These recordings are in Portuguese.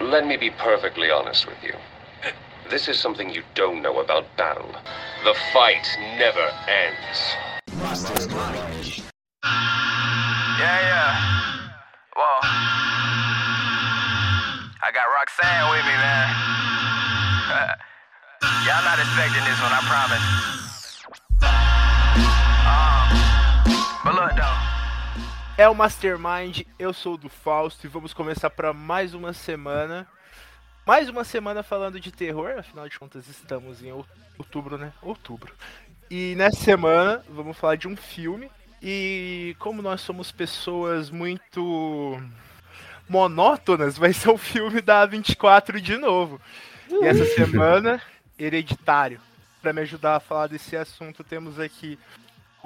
Let me be perfectly honest with you. This is something you don't know about battle. The fight never ends. Yeah, yeah. Well, I got Roxanne with me, man. Y'all not expecting this one, I promise. É o Mastermind, eu sou o do Fausto e vamos começar para mais uma semana. Mais uma semana falando de terror, afinal de contas estamos em out- outubro, né? Outubro. E nessa semana vamos falar de um filme. E como nós somos pessoas muito monótonas, vai ser o filme da 24 de novo. E essa semana, Hereditário. Para me ajudar a falar desse assunto, temos aqui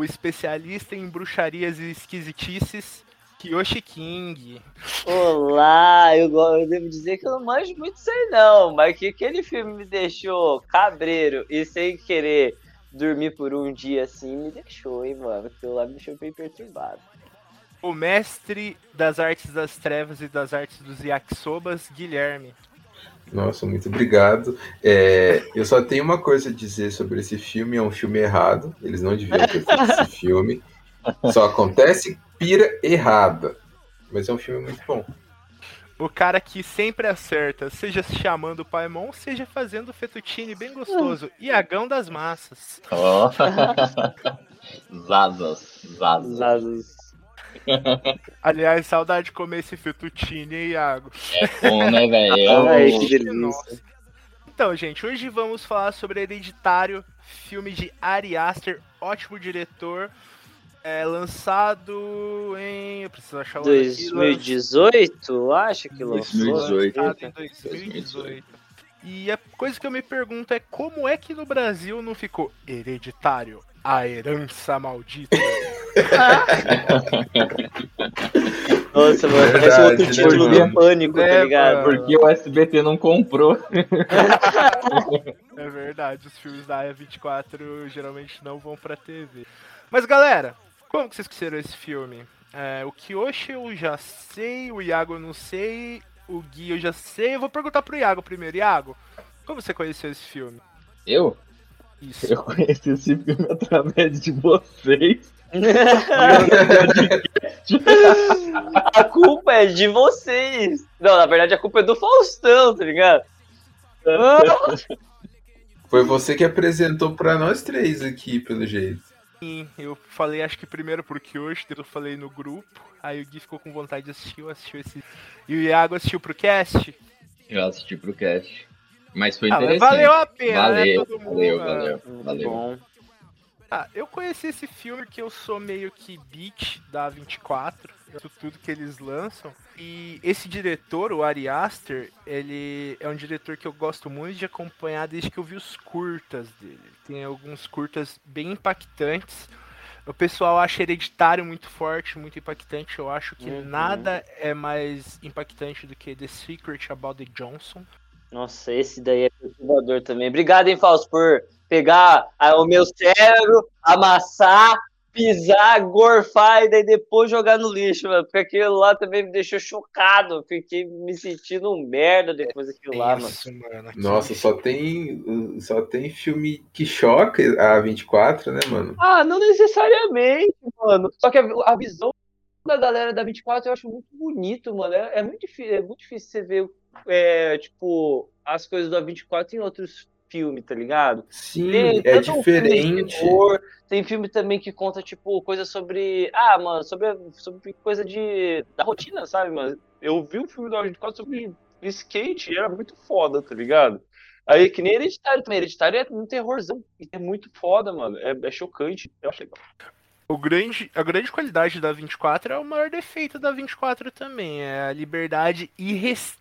o especialista em bruxarias e esquisitices, Kyoshi King. Olá, eu, eu devo dizer que eu não manjo muito isso aí não, mas que aquele filme me deixou cabreiro e sem querer dormir por um dia assim, me deixou, hein, mano. Aquilo lá me deixou bem perturbado. O mestre das artes das trevas e das artes dos yakisobas, Guilherme. Nossa, muito obrigado. É, eu só tenho uma coisa a dizer sobre esse filme: é um filme errado. Eles não deviam ter feito esse filme. Só acontece pira errada. Mas é um filme muito bom. O cara que sempre acerta, seja se chamando o Paimon, seja fazendo fettuccine bem gostoso. Iagão das massas. Ó. Zazas, zazas. Zazos. Aliás, saudade de comer esse fettuccine, hein, Iago? É bom, né, velho? Ai, Eu- que delícia. Então, gente, hoje vamos falar sobre Hereditário, filme de Ari Aster, ótimo diretor, é, lançado em... Eu preciso achar o ano aqui, 2018, acho que lançou. 2018. lançado em 2018. E a coisa que eu me pergunto é como é que no Brasil não ficou Hereditário, a herança maldita? Nossa, mano, Verdade, parece outro título do Pânico, É, tá ligado? mano. Porque o SBT não comprou. É verdade, os filmes da A24 geralmente não vão pra TV. Mas galera, como que vocês esqueceram esse filme? É, o Kyoshi eu já sei, o Iago eu não sei, o Gui eu já sei. Eu vou perguntar pro Iago primeiro. Iago, como você conheceu esse filme? Eu? Isso. Eu conheci esse filme através de vocês. a culpa é de vocês. Não, na verdade a culpa é do Faustão, tá ligado? Foi você que apresentou pra nós três aqui, pelo jeito. Sim, eu falei acho que primeiro Kyoshi, depois eu falei no grupo. Aí o Gui ficou com vontade de assistir, eu assistiu esse. E o Iago assistiu pro cast. Eu assisti pro cast. Mas foi Ah, mas interessante. valeu a pena, né? Valeu, Todo mundo, valeu, ah, valeu, muito valeu. bom. Ah, eu conheci esse filme porque eu sou meio que beat da 24, eu sou tudo que eles lançam. E esse diretor, o Ari Aster, ele é um diretor que eu gosto muito de acompanhar desde que eu vi os curtas dele. Tem alguns curtas bem impactantes. O pessoal acha hereditário muito forte, muito impactante. Eu acho que Uhum. nada é mais impactante do que The Secret About the Johnson. Nossa, esse daí é perturbador também. Obrigado, hein, Fausto, por pegar ah, o meu cérebro, amassar, pisar, gorfar e daí depois jogar no lixo, mano. Porque aquilo lá também me deixou chocado. Fiquei me sentindo um merda depois daquilo lá, mano. Isso, mano. Nossa, só tem, só tem filme que choca a 24, né, mano? Ah, não necessariamente, mano. Só que a, a visão da galera da 24 eu acho muito bonito, mano. É, é muito, difícil, é muito difícil você ver, é, tipo, as coisas da 24 em outros filmes, tá ligado? Sim, Tem é tanto um filme diferente. terror, tem filme também que conta, tipo, coisa sobre. Ah, mano, sobre, sobre coisa de. da rotina, sabe, mano? Eu vi um filme da 24 sobre skate e era muito foda, tá ligado? Aí, que nem Hereditário também. Hereditário é um terrorzão. É muito foda, mano. É, é chocante. Eu acho legal. O grande, a grande qualidade da 24 é o maior defeito da 24 também, é a liberdade irrestrita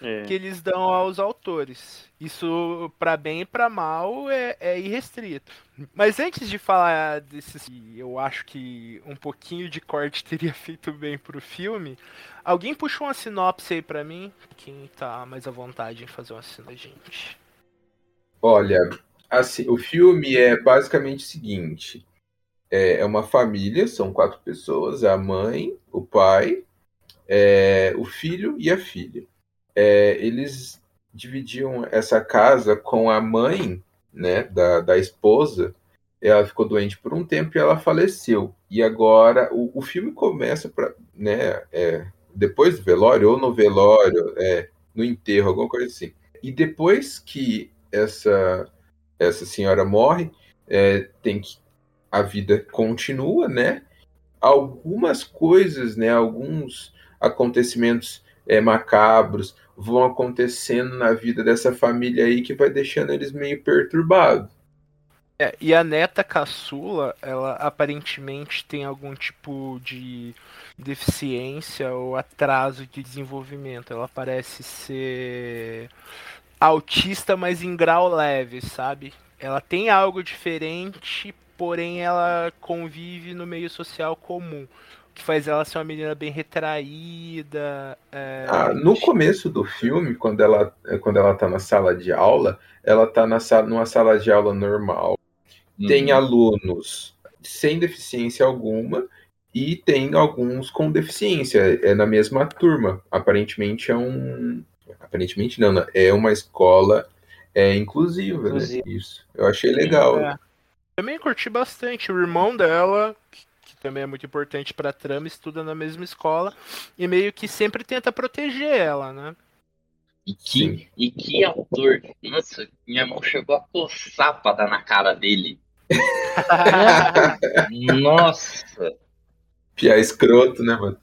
É. que eles dão aos autores. Isso, pra bem e pra mal, é, é irrestrito. Mas antes de falar desses, que eu acho que um pouquinho de corte teria feito bem pro filme, alguém puxou uma sinopse aí pra mim? Quem tá mais à vontade em fazer uma sinopse, gente? Olha, assim, o filme é basicamente o seguinte: é é uma família, são quatro pessoas, é a mãe, o pai, é, o filho e a filha. é, eles dividiam essa casa com a mãe né, da, da esposa. Ela ficou doente por um tempo e ela faleceu. E agora o, o filme começa para, né, é, depois do velório ou no velório, é, no enterro, alguma coisa assim. E depois que essa essa senhora morre, é, tem que a vida continua, né? Algumas coisas, né? Alguns acontecimentos é, macabros vão acontecendo na vida dessa família aí que vai deixando eles meio perturbados. É, e a neta caçula, ela aparentemente tem algum tipo de deficiência ou atraso de desenvolvimento. Ela parece ser autista, mas em grau leve, sabe? Ela tem algo diferente, porém ela convive no meio social comum que faz ela ser uma menina bem retraída. É... Ah, no começo do filme, quando ela, quando ela tá na sala de aula, ela tá na sala, numa sala de aula normal. Uhum. Tem alunos sem deficiência alguma e tem alguns com deficiência. É na mesma turma. Aparentemente é um. Aparentemente não, né? é uma escola é, inclusiva, né? Isso. Eu achei legal. É. Também curti bastante. O irmão dela, também é muito importante pra trama, estuda na mesma escola e meio que sempre tenta proteger ela, né? E que, e que ator. Nossa, minha mão chegou a coçar pra dar na cara dele. Nossa. Pia escroto, né, mano?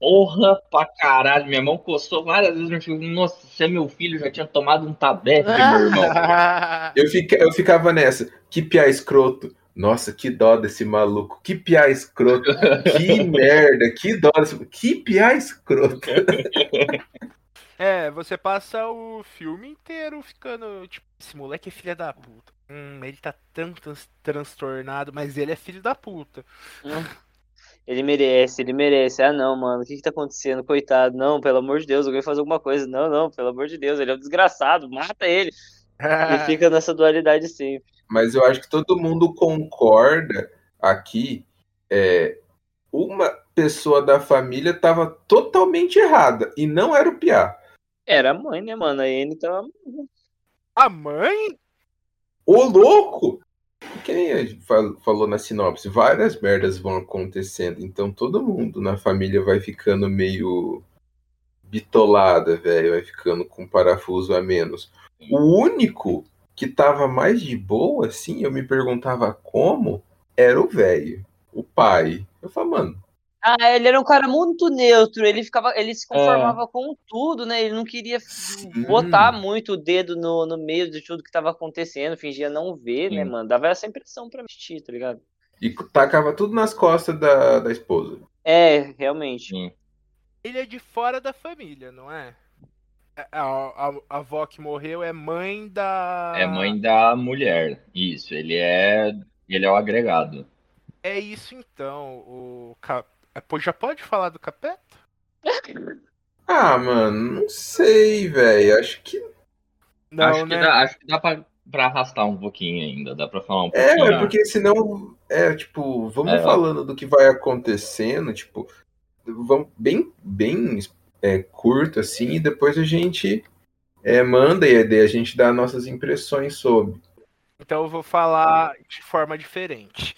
Porra pra caralho. Minha mão coçou várias vezes no filme. Nossa, se é meu filho, já tinha tomado um tabete, meu irmão. eu, fica, eu ficava nessa. Que pia escroto. Nossa, que dó desse maluco. Que piá escroto. Que merda. Que dó desse... Que piá escroto. É, você passa o filme inteiro ficando. Tipo, esse moleque é filho da puta. Hum, ele tá tão transtornado, mas ele é filho da puta. Ele merece, ele merece. Ah, não, mano, o que que tá acontecendo? Coitado, não, pelo amor de Deus, alguém fazer alguma coisa. Não, não, pelo amor de Deus, ele é um desgraçado, mata ele. e fica nessa dualidade sempre mas eu acho que todo mundo concorda aqui. É, uma pessoa da família estava totalmente errada e não era o Piá. Era a mãe, né, mano? A N tava. A mãe? Ô louco! Que nem a gente falou na sinopse, várias merdas vão acontecendo, então todo mundo na família vai ficando meio bitolada, velho, vai ficando com parafuso a menos. O único que tava mais de boa, assim, eu me perguntava como, era o velho, o pai. Eu falava, mano. Ah, ele era um cara muito neutro, ele ficava, ele se conformava é. com tudo, né? Ele não queria Sim. botar muito o dedo no, no meio de tudo que tava acontecendo, fingia não ver, né, Sim. né, mano? Dava essa impressão pra assistir, tá ligado? E tacava tudo nas costas da, da esposa. É, realmente. Sim. Ele é de fora da família, não é? É, a, a, a avó que morreu é mãe da. É mãe da mulher. Isso, ele é. Ele é o agregado. É isso então. O cap... É, já pode falar do capeta? Ah, mano, não sei, velho. Acho que. Não, acho, né? que dá, acho que dá pra, pra arrastar um pouquinho ainda. Dá pra falar um pouquinho. É, porque senão. É, tipo, vamos é, falando do que vai acontecendo, tipo. Vamos bem, bem é, curto assim, e depois a gente é, manda e a gente dá nossas impressões sobre. Então eu vou falar de forma diferente.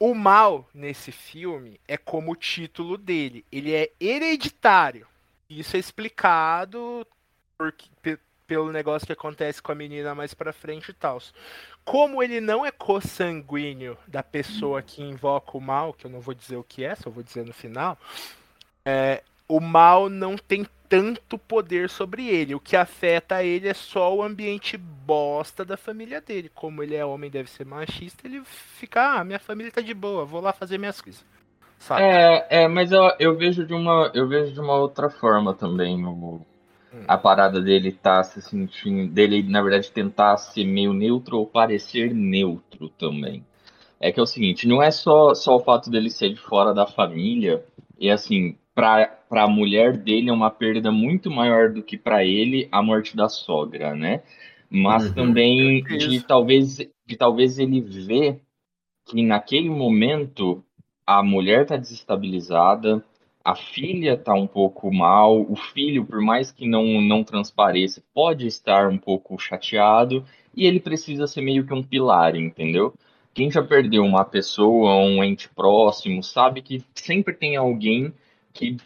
O mal nesse filme é como o título dele. Ele é hereditário. Isso é explicado pelo negócio que acontece com a menina mais pra frente e tal. Como ele não é consanguíneo da pessoa que invoca o mal, que eu não vou dizer o que é, só vou dizer no final, é, o mal não tem tanto poder sobre ele. O que afeta ele é só o ambiente bosta da família dele. Como ele é homem, deve ser machista, ele fica, ah, minha família tá de boa, vou lá fazer minhas coisas. Saca? É, é, mas eu, eu vejo de uma, eu vejo de uma outra forma também o, hum. a parada dele tá se sentindo, dele na verdade tentar ser meio neutro ou parecer neutro também. É que é o seguinte, não é só só o fato dele ser de fora da família e assim para a mulher dele é uma perda muito maior do que para ele a morte da sogra, né? Mas uhum, também de talvez, de talvez ele vê que naquele momento a mulher está desestabilizada, a filha tá um pouco mal, o filho, por mais que não, não transpareça, pode estar um pouco chateado, e ele precisa ser meio que um pilar, entendeu? Quem já perdeu uma pessoa, um ente próximo, sabe que sempre tem alguém que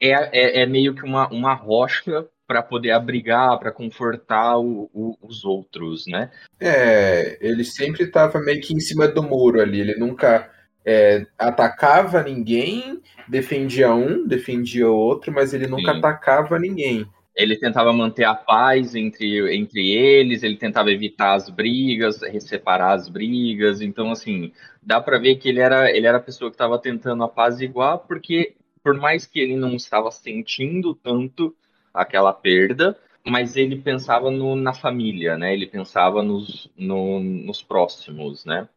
é, é, é meio que uma, uma rocha para poder abrigar, para confortar o, o, os outros, né? É, ele sempre estava meio que em cima do muro ali, ele nunca é, atacava ninguém, defendia um, defendia outro, mas ele nunca Sim. atacava ninguém. Ele tentava manter a paz entre, entre eles, ele tentava evitar as brigas, separar as brigas. Então, assim, dá para ver que ele era, ele era a pessoa que estava tentando apaziguar, porque por mais que ele não estava sentindo tanto aquela perda, mas ele pensava no, na família, né? Ele pensava nos, no, nos próximos, né?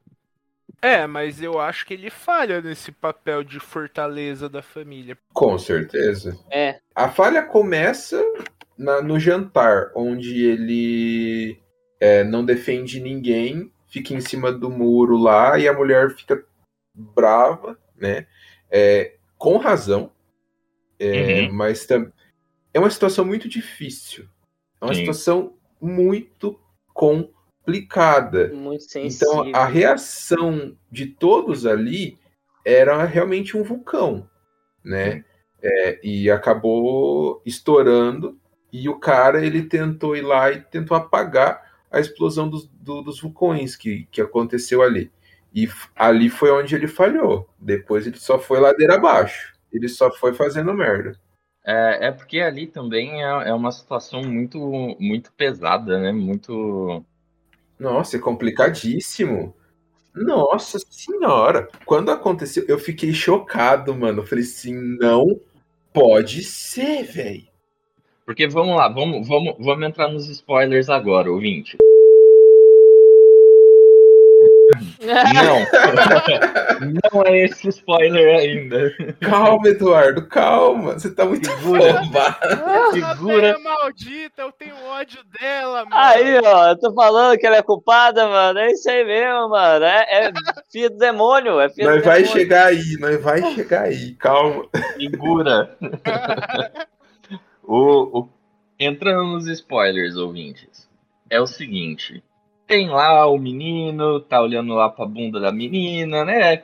É, mas eu acho que ele falha nesse papel de fortaleza da família. Com certeza. É. A falha começa na- no jantar, onde ele é, não defende ninguém, fica em cima do muro lá e a mulher fica brava, né? É, com razão, é, Uhum. mas tam- é uma situação muito difícil. É uma Sim. situação muito complicada. Muito sensível. Então a reação de todos ali era realmente um vulcão, né? É, e acabou estourando e o cara ele tentou ir lá e tentou apagar a explosão dos, do- dos vulcões que, que aconteceu ali. E ali foi onde ele falhou. Depois ele só foi ladeira abaixo. Ele só foi fazendo merda. É, é porque ali também é, é uma situação muito, muito pesada, né? Muito. Nossa, é complicadíssimo. Nossa senhora. Quando aconteceu, eu fiquei chocado, mano. Eu falei assim, não pode ser, velho. Porque vamos lá, vamos, vamos, vamos entrar nos spoilers agora, ouvinte. Não, não é esse spoiler ainda. Calma, Eduardo, calma. Você tá muito. Ah, Segura. velha maldita, eu tenho ódio dela, mano. Aí, ó, eu tô falando que ela é culpada, mano. É isso aí mesmo, mano. É, é filho do demônio. É filho Nós do vai demônio. chegar aí, nós vai chegar aí. Calma. Segura. o, o- entrando nos spoilers, ouvintes, é o seguinte: tem lá o menino, tá olhando lá pra bunda da menina, né?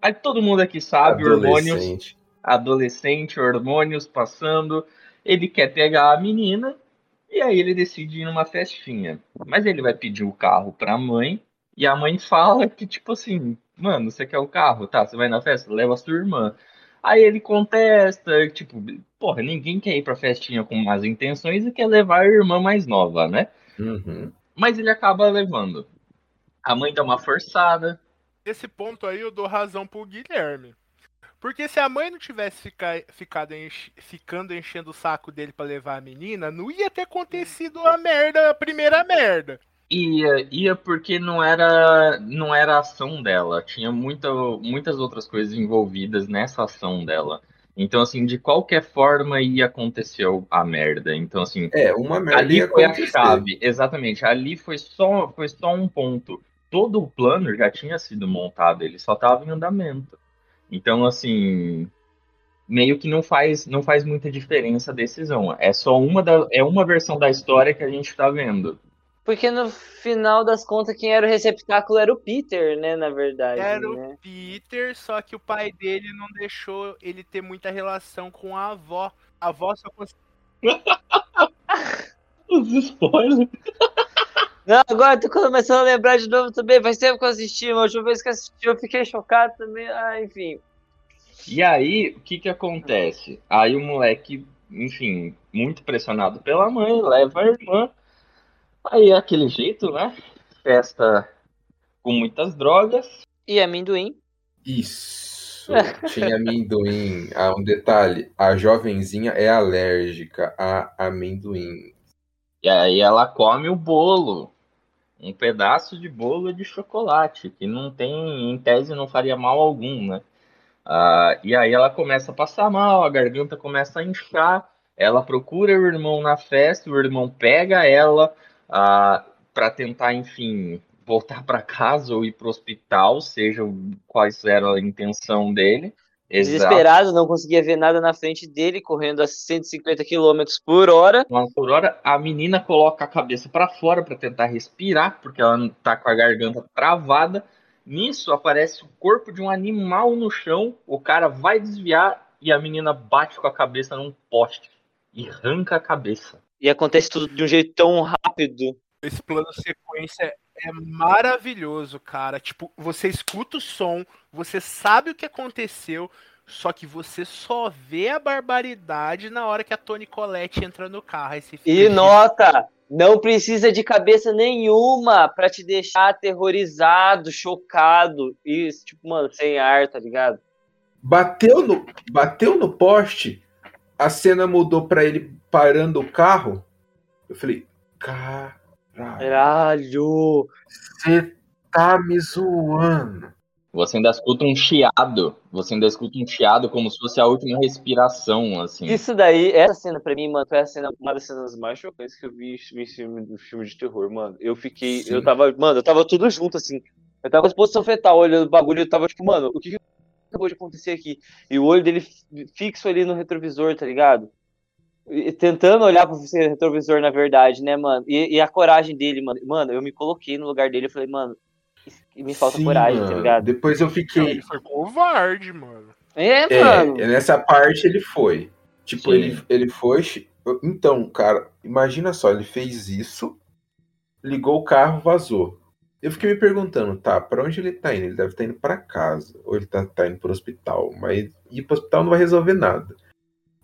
Aí todo mundo aqui sabe, hormônios, Adolescente. adolescente, hormônios passando. Ele quer pegar a menina e aí ele decide ir numa festinha. Mas ele vai pedir o carro pra mãe e a mãe fala que, tipo assim, mano, você quer o carro? Tá, você vai na festa? Leva a sua irmã. Aí ele contesta, tipo, porra, ninguém quer ir pra festinha com más intenções e quer levar a irmã mais nova, né? Uhum. Mas ele acaba levando. A mãe dá uma forçada. Nesse ponto aí eu dou razão pro Guilherme. Porque se a mãe não tivesse fica- ficado enche- ficando enchendo o saco dele pra levar a menina, não ia ter acontecido a merda, a primeira merda. Ia, ia porque não era, não era a ação dela. Tinha muita, muitas outras coisas envolvidas nessa ação dela. Então, assim, de qualquer forma ia acontecer a merda. Então, assim, É, uma merda ali foi a acontecer. chave. Exatamente. Ali foi só, foi só um ponto. Todo o plano já tinha sido montado, ele só estava em andamento. Então, assim, meio que não faz, não faz muita diferença a decisão. É só uma, da, é uma versão da história que a gente está vendo. Porque no final das contas, quem era o receptáculo era o Peter, né? Na verdade. Era né? o Peter, só que o pai dele não deixou ele ter muita relação com a avó. A avó só conseguia. Os spoilers. Não, agora tô começando a lembrar de novo também. Faz tempo que eu assisti, mas a última vez que eu assisti eu fiquei chocado também. Ah, enfim. E aí, o que que acontece? Aí o moleque, enfim, muito pressionado pela mãe, leva a irmã. Aí é aquele jeito, né? Festa com muitas drogas. E amendoim? Isso. Tinha amendoim. Ah, um detalhe: a jovenzinha é alérgica a amendoim. E aí ela come o bolo. Um pedaço de bolo de chocolate, que não tem, em tese, não faria mal algum, né? Ah, e aí ela começa a passar mal, a garganta começa a inchar. Ela procura o irmão na festa, o irmão pega ela ah, para tentar, enfim, voltar para casa ou ir para o hospital, seja quais era a intenção dele. Exato. desesperado, não conseguia ver nada na frente dele, correndo a 150 km por hora. Por hora, a menina coloca a cabeça pra fora pra tentar respirar, porque ela não tá com a garganta travada. Nisso aparece o corpo de um animal no chão, o cara vai desviar e a menina bate com a cabeça num poste e arranca a cabeça. E acontece tudo de um jeito tão rápido. Esse plano sequência é maravilhoso, cara. Tipo, você escuta o som, você sabe o que aconteceu, só que você só vê a barbaridade na hora que a Tony Colette entra no carro. E nota, não precisa de cabeça nenhuma pra te deixar aterrorizado, chocado e, tipo, mano, sem ar, tá ligado? Bateu no, bateu no poste, a cena mudou pra ele parando o carro. Eu falei, caralho, Caralho! você tá me zoando. Você ainda escuta um chiado. Você ainda escuta um chiado como se fosse a última respiração, assim. Isso daí, essa cena pra mim, mano, foi a cena, uma das cenas mais chocantes que eu vi em filme, em filme de terror, mano. Eu fiquei, Sim. eu tava, mano, eu tava tudo junto, assim. Eu tava em posição fetal, olhando o bagulho, eu tava tipo, mano, o que, que acabou de acontecer aqui? E o olho dele fi- fixo ali no retrovisor, tá ligado? E- tentando olhar pro retrovisor, na verdade, né, mano? E, e a coragem dele, mano. Mano, eu me coloquei no lugar dele, eu falei, mano, me falta Sim, coragem, tá mano. ligado? Depois eu fiquei. ele foi covarde, mano. É, É, mano. nessa parte ele foi. Tipo, Sim. ele, ele foi. Então, cara, imagina só, ele fez isso, ligou o carro, vazou. Eu fiquei me perguntando, tá, pra onde ele tá indo? Ele deve estar indo pra casa, ou ele tá, tá indo pro hospital, mas ir pro hospital não vai resolver nada.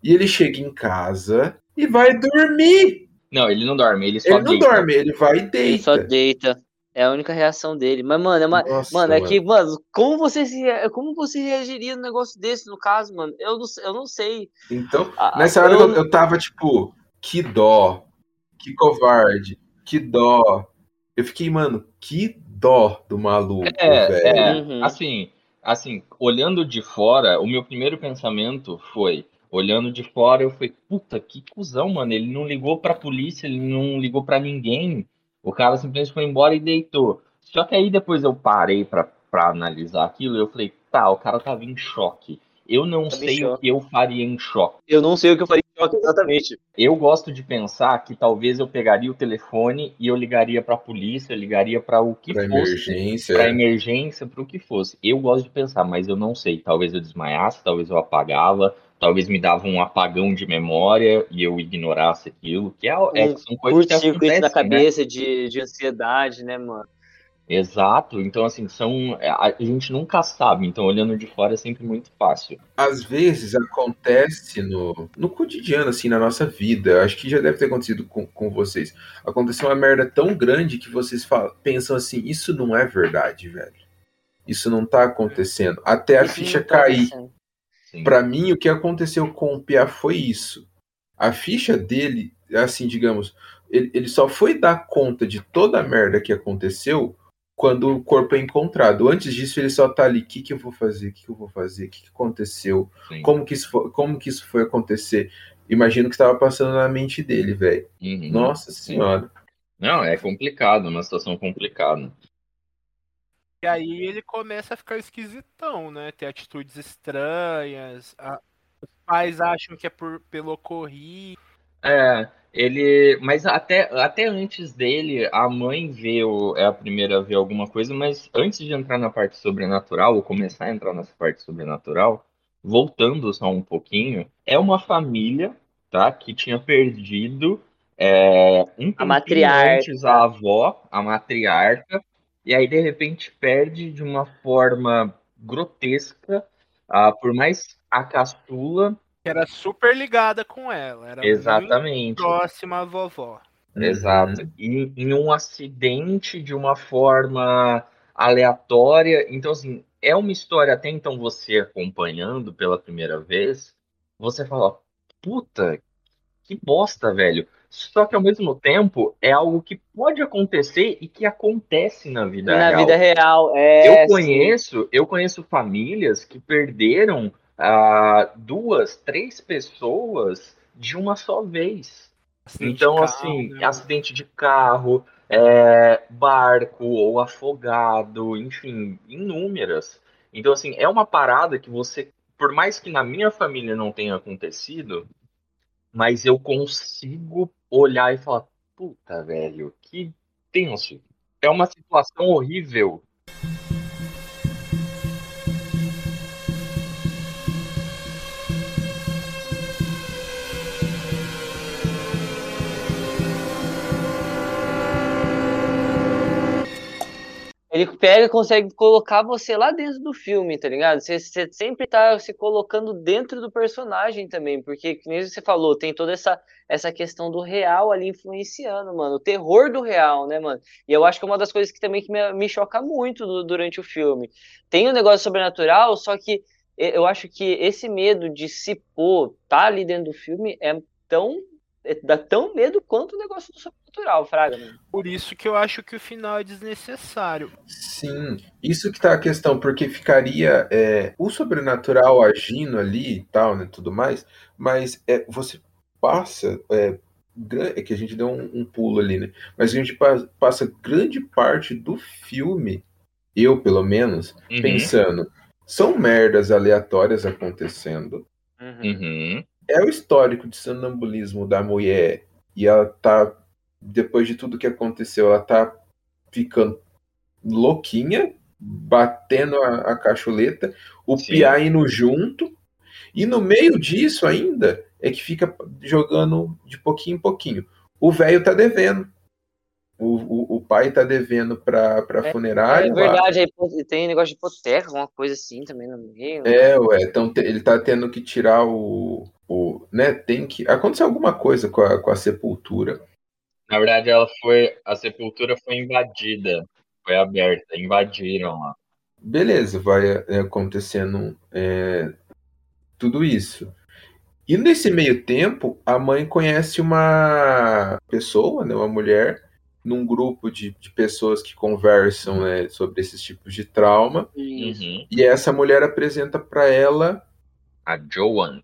E ele chega em casa e vai dormir. Não, ele não dorme, ele só Ele não deita. dorme, ele vai e Ele só deita. deita. É a única reação dele. Mas, mano, é uma, Nossa, Mano, é que, mano, como você se, como você reagiria num negócio desse, no caso, mano? Eu não, eu não sei. Então, Ah, nessa hora eu, eu tava tipo, que dó, que covarde, que dó. Eu fiquei, mano, que dó do maluco, É, velho. é. Uhum. Assim, assim, olhando de fora, o meu primeiro pensamento foi, olhando de fora, eu falei, puta, que cuzão, mano. Ele não ligou pra polícia, ele não ligou pra ninguém. O cara simplesmente foi embora e deitou. Só que aí depois eu parei pra, pra analisar aquilo e eu falei, tá, o cara tava em choque. Eu não Tava sei o que eu faria em choque. Eu não sei o que eu faria em choque exatamente. Eu gosto de pensar que talvez eu pegaria o telefone e eu ligaria pra polícia, eu ligaria pra o que Pra fosse emergência. para emergência, para o que fosse. Eu gosto de pensar, mas eu não sei. Talvez eu desmaiasse, talvez eu apagava, talvez me dava um apagão de memória e eu ignorasse aquilo, que é, é Um são coisas que Curto-circuito na acontecem, né? cabeça de, de ansiedade, né, mano? Exato. Então assim, são a a gente nunca sabe. Então olhando de fora é sempre muito fácil. Às vezes acontece no, no cotidiano, assim, na nossa vida. Acho que já deve ter acontecido com, com vocês. Aconteceu uma merda tão grande que vocês falam, pensam assim, isso não é verdade, velho. Isso não tá acontecendo. Até a Isso ficha tá cair. Pra mim, o que aconteceu com o Pia foi isso. A ficha dele, assim, digamos, ele, ele só foi dar conta de toda a merda que aconteceu quando o corpo é encontrado. Antes disso, ele só tá ali, o que, que eu vou fazer? O que, que eu vou fazer? O que, que aconteceu? Sim. Como que, isso foi, como que isso foi acontecer? Imagino que estava passando na mente dele, velho. Uhum. Nossa senhora. Não, é complicado, uma situação complicada. E aí ele começa a ficar esquisitão, né? Ter atitudes estranhas. a- Os pais acham que é por, pelo ocorrido. É, ele. Mas até, até antes dele, a mãe vê o, é a primeira a ver alguma coisa, mas antes de entrar na parte sobrenatural, ou começar a entrar nessa parte sobrenatural, voltando só um pouquinho, é uma família, tá? Que tinha perdido é, um tempinho matriarca. antes a avó, a matriarca, e aí de repente perde de uma forma grotesca, ah, por mais a caçula, era super ligada com ela. Era muito exatamente. próxima à vovó. Exato. E em um acidente de uma forma aleatória. Então, assim, é uma história até então você acompanhando pela primeira vez, você fala, puta, que bosta, velho. Só que ao mesmo tempo é algo que pode acontecer e que acontece na vida Na real. vida real, é. Eu sim. conheço, eu conheço famílias que perderam ah, duas, três pessoas de uma só vez. Acidente Então, carro, assim, né? acidente de carro, é, barco ou afogado, enfim, inúmeras. Então, assim, é uma parada que você por mais que na minha família não tenha acontecido, mas eu consigo olhar e falar, puta, velho, que tenso. É uma situação horrível. Ele pega e consegue colocar você lá dentro do filme, tá ligado? Você, você sempre tá se colocando dentro do personagem também, porque, como você falou, tem toda essa, essa questão do real ali influenciando, mano. O terror do real, né, mano? E eu acho que é uma das coisas que também que me, me choca muito do, durante o filme. Tem o um negócio sobrenatural, só que eu acho que esse medo de se pôr, tá ali dentro do filme, é tão é, dá tão medo quanto o negócio do sobrenatural, Fraga. Mano. Por isso que eu acho que o final é desnecessário. Sim, isso que tá a questão, porque ficaria é, o sobrenatural agindo ali e tal, né, tudo mais, mas é, você passa, é, é que a gente deu um, um, pulo ali, né, mas a gente passa grande parte do filme, eu pelo menos, uhum. pensando, são merdas aleatórias acontecendo, Uhum é o histórico de sonambulismo da mulher e ela tá, depois de tudo que aconteceu, ela tá ficando louquinha, batendo a, a cacholeta, o Sim. Pia indo junto, e no meio disso ainda é que fica jogando de pouquinho em pouquinho. O velho tá devendo. O, o, o, pai tá devendo pra, pra é, funerária. É verdade, aí tem negócio de hipoteca, alguma coisa assim também no meio. É, ué, então ele tá tendo que tirar o, o. né, tem que. Aconteceu alguma coisa com a, com a sepultura. Na verdade, ela foi. A sepultura foi invadida. Foi aberta, invadiram lá. Beleza, vai é, acontecendo é, tudo isso. E nesse meio tempo, a mãe conhece uma pessoa, né, uma mulher, num grupo de, de pessoas que conversam né, sobre esses tipos de trauma. Uhum. E essa mulher apresenta para ela. A Joan.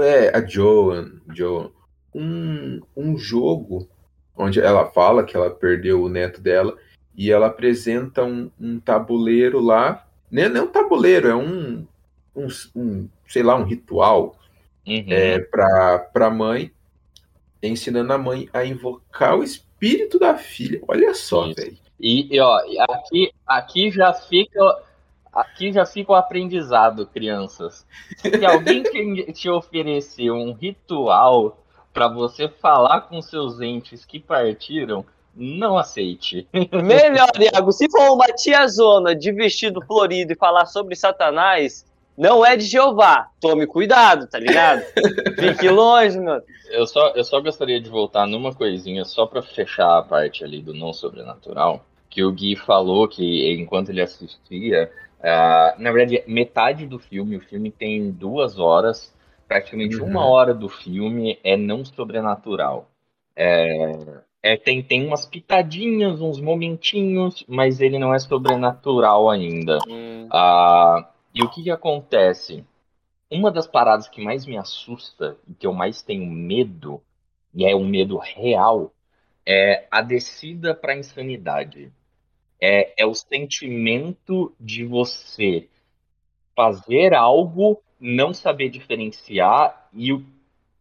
É, a Joan. Joan um, um jogo onde ela fala que ela perdeu o neto dela e ela apresenta um, um tabuleiro lá. Não é, não é um tabuleiro, é um, um, um sei lá, um ritual uhum. é, para a mãe, ensinando a mãe a invocar o espírito da filha. Olha só, velho. E, e, ó, aqui, aqui já fica. Aqui já fica o aprendizado, crianças. Se alguém te oferecer um ritual para você falar com seus entes que partiram, não aceite. Melhor, Iago, se for uma tiazona de vestido florido e falar sobre Satanás, não é de Jeová. Tome cuidado, tá ligado? Fique longe, mano. Eu só, eu só gostaria de voltar numa coisinha, só para fechar a parte ali do não sobrenatural, que o Gui falou que enquanto ele assistia, uh, na verdade, metade do filme, o filme tem duas horas, praticamente uhum. uma hora do filme é não sobrenatural. É, é, tem, tem umas pitadinhas, uns momentinhos, mas ele não é sobrenatural ainda. Hum. Uh, e o que, que acontece? Uma das paradas que mais me assusta e que eu mais tenho medo, e é um medo real, é a descida para a insanidade. É, é o sentimento de você fazer algo, não saber diferenciar e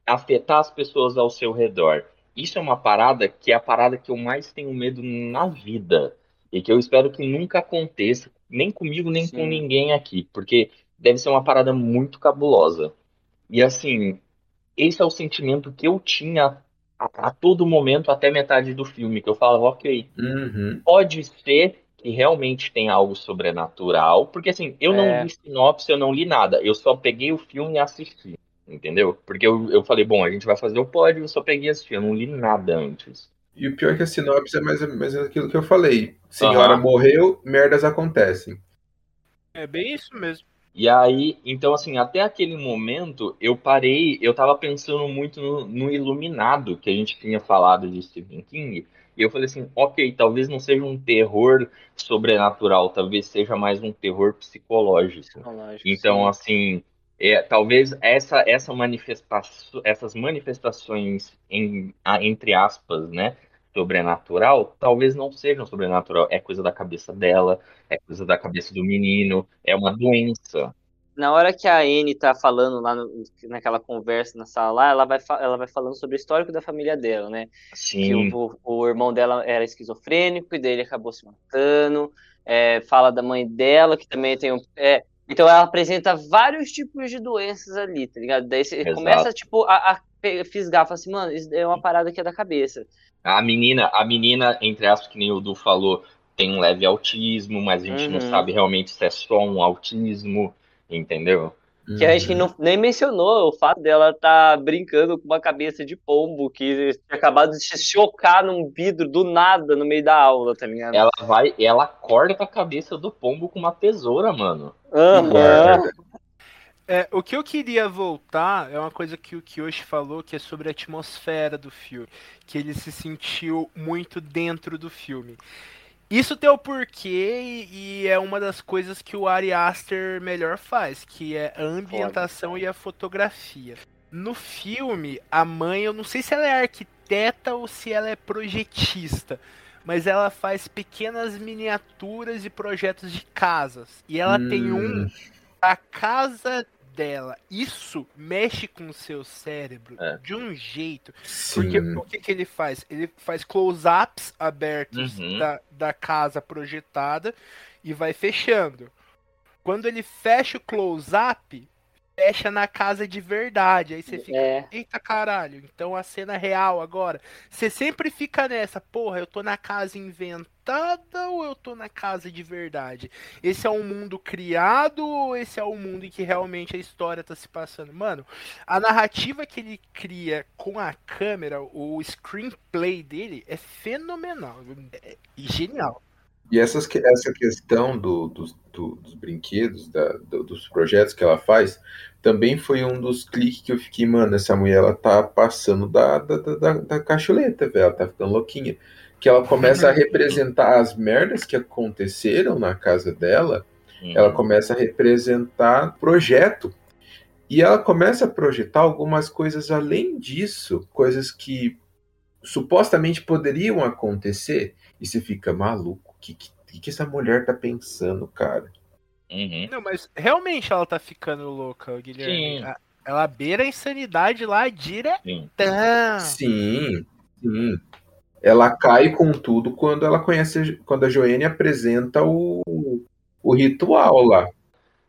afetar as pessoas ao seu redor. Isso é uma parada que é a parada que eu mais tenho medo na vida e que eu espero que nunca aconteça nem comigo, nem Sim. com ninguém aqui, porque deve ser uma parada muito cabulosa. E assim, esse é o sentimento que eu tinha a, a todo momento até metade do filme, que eu falava, ok, uhum. pode ser que realmente tem algo sobrenatural, porque assim, eu não é. li sinopse, eu não li nada, eu só peguei o filme e assisti, entendeu? Porque eu, eu falei, bom, a gente vai fazer o pódio, eu só peguei e assisti, eu não li nada antes. E o pior é que a sinopse é mais, mais aquilo que eu falei. Senhora uhum. morreu, merdas acontecem. É bem isso mesmo. E aí, então assim, até aquele momento eu parei, eu tava pensando muito no, no Iluminado, que a gente tinha falado de Stephen King, e eu falei assim, ok, talvez não seja um terror sobrenatural, talvez seja mais um terror psicológico. psicológico então, sim. assim, é, talvez essa, essa manifestação, essas manifestações em, entre aspas, né, sobrenatural, talvez não sejam sobrenatural, é coisa da cabeça dela, é coisa da cabeça do menino, é uma doença. Na hora que a Anne tá falando lá no, naquela conversa na sala lá, ela vai, ela vai falando sobre o histórico da família dela, né? Sim. Que o, o irmão dela era esquizofrênico e daí ele acabou se matando. É, fala da mãe dela, que também tem um. É, então ela apresenta vários tipos de doenças ali, tá ligado? Daí você Exato. começa, tipo, a, a fisgar, fala assim, mano, isso é uma parada que é da cabeça. A menina, a menina, entre aspas, que nem o Du falou, tem um leve autismo, mas a gente não Uhum. sabe realmente se é só um autismo, entendeu? Que a gente não, nem mencionou o fato dela tá brincando com uma cabeça de pombo que tinha acabado de se chocar num vidro do nada no meio da aula, tá ligado? Ela vai, ela corta a cabeça do pombo com uma tesoura, mano. Aham. É, o que eu queria voltar é uma coisa que o Kiyoshi falou, que é sobre a atmosfera do filme. Que ele se sentiu muito dentro do filme. Isso tem o porquê e, e é uma das coisas que o Ari Aster melhor faz, que é a ambientação e a fotografia. No filme, a mãe, eu não sei se ela é arquiteta ou se ela é projetista, mas ela faz pequenas miniaturas e projetos de casas. E ela tem um a casa dela. Isso mexe com o seu cérebro É. de um jeito. Sim. Porque o que, que ele faz? Ele faz close-ups abertos Uhum. da, da casa projetada e vai fechando. Quando ele fecha o close-up, fecha na casa de verdade. Aí você fica, É. eita caralho, então a cena real agora. Você sempre fica nessa, porra, eu tô na casa inventada ou eu tô na casa de verdade? Esse é um mundo criado ou esse é o mundo em que realmente a história tá se passando? Mano, a narrativa que ele cria com a câmera, o screenplay dele é fenomenal é- e genial. E essas, essa questão do- dos, do- dos brinquedos, da- do- dos projetos que ela faz, também foi um dos cliques que eu fiquei, mano, essa mulher ela tá passando da, da, da, da- da cacholeta, velho, ela tá ficando louquinha. Que ela começa a representar as merdas que aconteceram na casa dela, Uhum. ela começa a representar projeto. E ela começa a projetar algumas coisas além disso, coisas que supostamente poderiam acontecer, e você fica maluco. O que, que, que essa mulher tá pensando, cara? Uhum. Não, mas realmente ela tá ficando louca, Guilherme. Sim. Ela beira a insanidade lá diretão. Sim, sim. Ela cai com tudo quando ela conhece, quando a Joanne apresenta o, o ritual lá.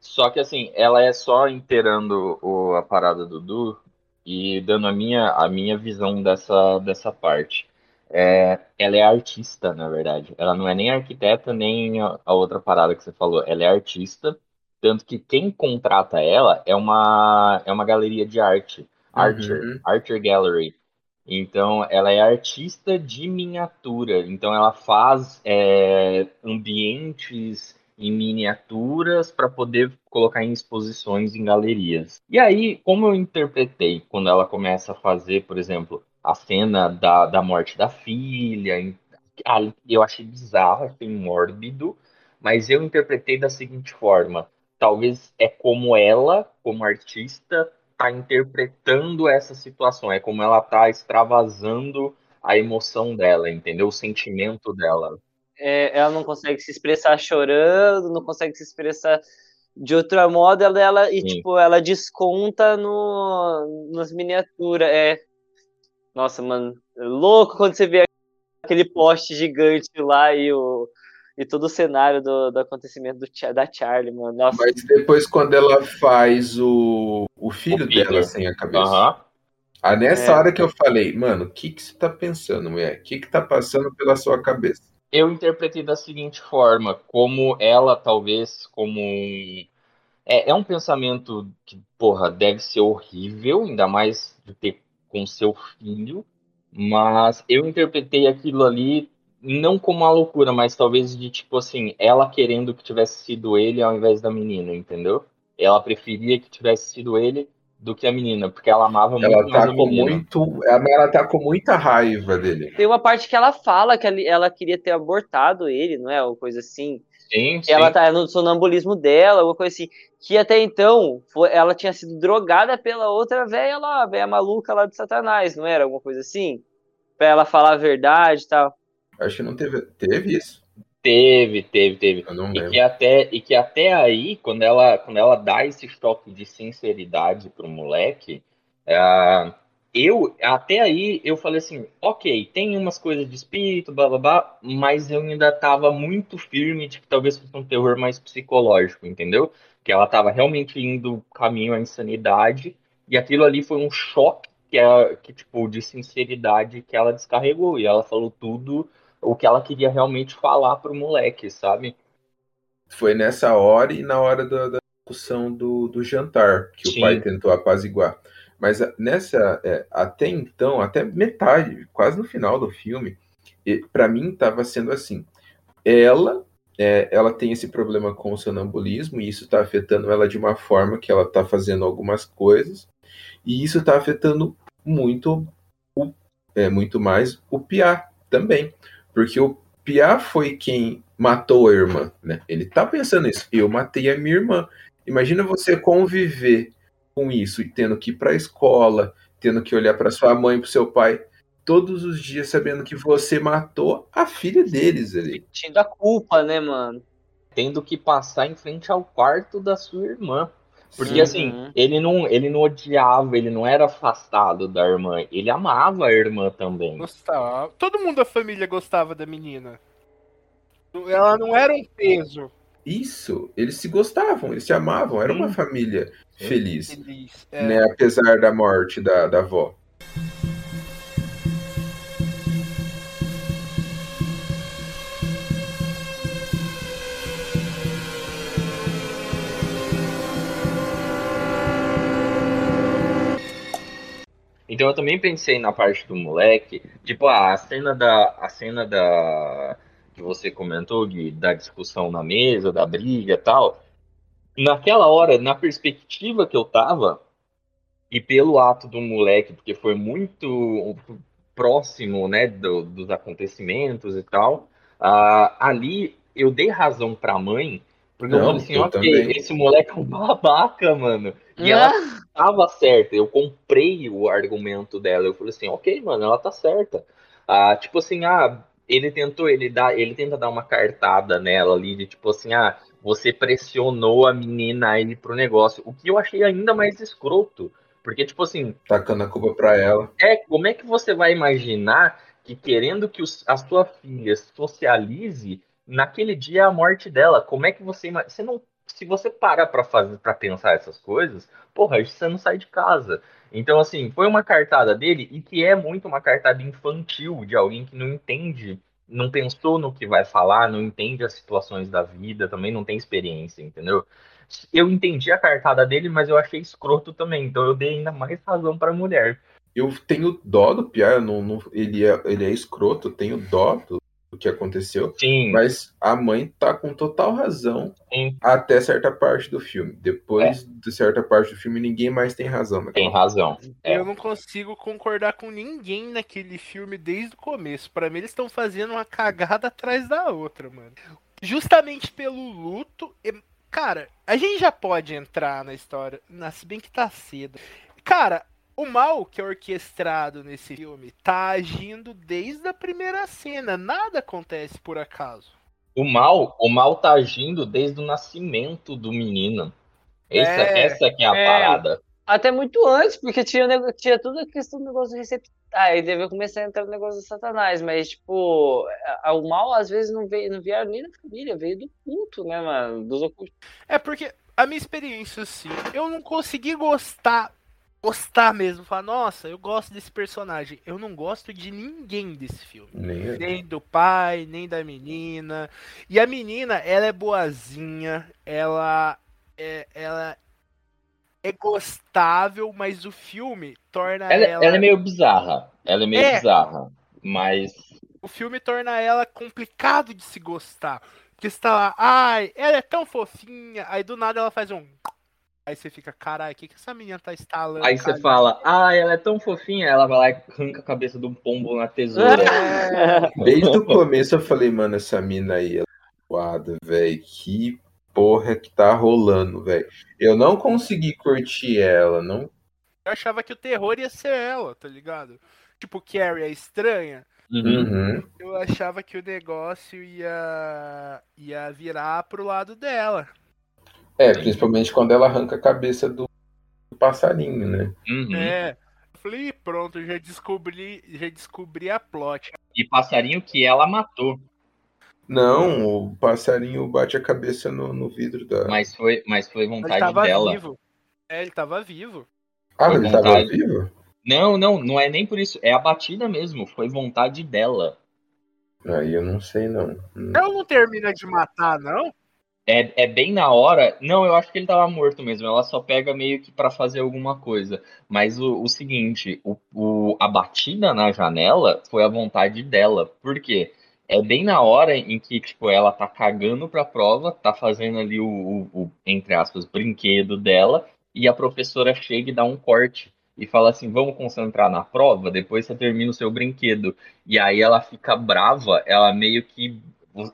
Só que assim, ela é só inteirando o, a parada do Du e dando a minha, a minha visão dessa, dessa parte. É, ela é artista, na verdade. Ela não é nem arquiteta, nem a, outra parada que você falou. Ela é artista, tanto que quem contrata ela é uma, é uma galeria de arte. Archer, Uhum. Archer Gallery. Então, ela é artista de miniatura. Então, ela faz é, ambientes em miniaturas para poder colocar em exposições em galerias. E aí, como eu interpretei quando ela começa a fazer, por exemplo, a cena da, da morte da filha, eu achei bizarro, achei mórbido, mas eu interpretei da seguinte forma: talvez é como ela, como artista, está interpretando essa situação, é como ela está extravasando a emoção dela, entendeu? O sentimento dela. É, ela não consegue se expressar chorando, não consegue se expressar de outra modo, ela, ela e Sim. tipo, ela desconta no, nas miniaturas. É. Nossa, mano, é louco quando você vê aquele poste gigante lá e o e todo o cenário do, do acontecimento do, da Charlie, mano. Nossa, Mas depois, quando ela faz o, o filho O filho. dela sem a cabeça. Aham. Ah, nessa É. hora que eu falei, mano, o que, que você tá pensando, mulher? O que, que tá passando pela sua cabeça? Eu interpretei da seguinte forma, como ela talvez como um é, é um pensamento que, porra, deve ser horrível, ainda mais de ter com seu filho, mas eu interpretei aquilo ali não como uma loucura, mas talvez de tipo assim, ela querendo que tivesse sido ele ao invés da menina, entendeu? Ela preferia que tivesse sido ele do que a menina, porque ela amava muito Ela mais tá a com muito. Ela, tá com muita raiva dele. tem uma parte que ela fala que ela, ela queria ter abortado ele, não é? Ou coisa assim. Sim, ela tá no sonambulismo dela, alguma coisa assim. Que até então foi, ela tinha sido drogada pela outra velha lá, a velha maluca lá de Satanás, não era? Alguma coisa assim? Pra ela falar a verdade e tal. Acho que não teve. Teve isso. Teve, teve, teve. Eu não E que, até, e que até aí, quando ela, quando ela dá esse choque de sinceridade pro moleque, ah, eu, até aí, eu falei assim, ok, tem umas coisas de espírito, blá blá blá, mas eu ainda tava muito firme de que talvez fosse um terror mais psicológico, entendeu? Que ela tava realmente indo caminho à insanidade, e aquilo ali foi um choque que, é, que tipo, de sinceridade que ela descarregou, e ela falou tudo o que ela queria realmente falar pro moleque, sabe? Foi nessa hora e na hora da, da discussão do, do jantar que Sim. o pai tentou apaziguar. Mas a- nessa, é, até então, até metade, quase no final do filme, pra mim estava sendo assim. Ela, é, ela tem esse problema com o sonambulismo e isso está afetando ela de uma forma que ela está fazendo algumas coisas e isso está afetando muito, o, é, muito mais o Piá também, porque o Piá foi quem matou a irmã, né? Ele tá pensando isso. Eu matei a minha irmã. Imagina você conviver com isso e tendo que ir pra escola, tendo que olhar para sua mãe, pro seu pai, todos os dias sabendo que você matou a filha deles ali. Sentindo a culpa, né, mano? Tendo que passar em frente ao quarto da sua irmã. Porque Sim. assim, ele não, ele não odiava, ele não era afastado da irmã, ele amava a irmã também. Gostava. Todo mundo da família gostava da menina. Ela não era um peso Isso, eles se gostavam, eles se amavam, era uma família. Feliz, feliz. É, né? Apesar da morte da, da avó. Então eu também pensei na parte do moleque, tipo, ah, a cena da a cena da que você comentou Gui, da discussão na mesa, da briga e tal. Naquela hora, na perspectiva que eu tava e pelo ato do moleque, porque foi muito próximo, né, do- dos acontecimentos e tal, ah, ali eu dei razão pra mãe, porque eu Não, falei assim, eu ok, também. esse moleque é um babaca, mano. E Ah, ela tava certa, eu comprei o argumento dela. Eu falei assim, ok, mano, ela tá certa. Ah, tipo assim, ah, ele tentou, ele dá, ele tenta dar uma cartada nela ali, de tipo assim, ah, você pressionou a menina a ir pro negócio. O que eu achei ainda mais escroto. Porque, tipo assim, Tacando a culpa pra ela. é, como é que você vai imaginar que querendo que os- a sua filha socialize, naquele dia é a morte dela? Como é que você, você não, se você parar pra fazer, para pensar essas coisas, porra, você não sai de casa. Então, assim, foi uma cartada dele e que é muito uma cartada infantil de alguém que não entende, não pensou no que vai falar, não entende as situações da vida, também não tem experiência, entendeu? Eu entendi a cartada dele, mas eu achei escroto também, então eu dei ainda mais razão pra mulher. Eu tenho dó do eu não, não- ele, é, ele é escroto, eu tenho dó do, do que aconteceu, Sim, mas a mãe tá com total razão Sim. até certa parte do filme. Depois de certa parte do filme, ninguém mais tem razão. tem naquela razão. É. Eu não consigo concordar com ninguém naquele filme desde o começo. Pra mim, eles estão fazendo uma cagada atrás da outra, mano. Justamente pelo luto. e- Cara, a gente já pode entrar na história, na- se bem que tá cedo. Cara, o mal que é orquestrado nesse filme tá agindo desde a primeira cena. Nada acontece por acaso. O mal, o mal tá agindo desde o nascimento do menino. Essa, É. essa que é a É. parada. Até muito antes, porque tinha, tinha toda a questão do negócio de receita. Ah, aí deve começar a entrar no negócio do Satanás, mas, tipo, o mal às vezes não veio, não vieram nem da família, veio do culto, né, mano? Dos ocultos. É porque a minha experiência, assim, eu não consegui gostar, gostar mesmo, falar, nossa, eu gosto desse personagem. Eu não gosto de ninguém desse filme. Nem. Nem do pai, nem da menina. E a menina, ela é boazinha, ela é, ela é gostável, mas o filme torna Ela, ela, ela é meio bizarra. Ela é meio É. bizarra. Mas o filme torna ela complicado de se gostar. Porque você tá lá, ai, ela é tão fofinha, aí do nada ela faz um Aí você fica, caralho, o que, que essa menina tá instalando? aí você cara?" fala, ah, ela é tão fofinha, ela vai lá e arranca a cabeça de um pombo na tesoura. Desde o começo eu falei, mano, essa mina aí, ela é zoada, velho. Que porra que tá rolando, velho. Eu não consegui curtir ela, não. Eu achava que o terror ia ser ela, tá ligado? Tipo, Carrie é estranha. Uhum. Eu achava que o negócio ia, ia virar pro lado dela. É, principalmente quando ela arranca a cabeça do do passarinho, né? Uhum. É. Eu falei, "Ih, pronto, já descobri, já descobri a plot. E passarinho que ela matou. Não, o passarinho bate a cabeça no, no vidro da. Mas foi, mas foi Ele vontade tava dela. vivo. É, ele tava vivo. Ah, foi ele tava vontade. vivo? Não, não, não é nem por isso. É a batida mesmo. Foi vontade dela. Aí eu não sei, não. Ela não termina de matar, não? É, é bem na hora. Não, eu acho que ele tava morto mesmo. Ela só pega meio que pra fazer alguma coisa. Mas o, o seguinte, o, o- a batida na janela foi a vontade dela. Por quê? É bem na hora em que, tipo, ela tá cagando pra prova, tá fazendo ali o, o- o, entre aspas, brinquedo dela, e a professora chega e dá um corte. E fala assim, vamos concentrar na prova, depois você termina o seu brinquedo. E aí ela fica brava, ela meio que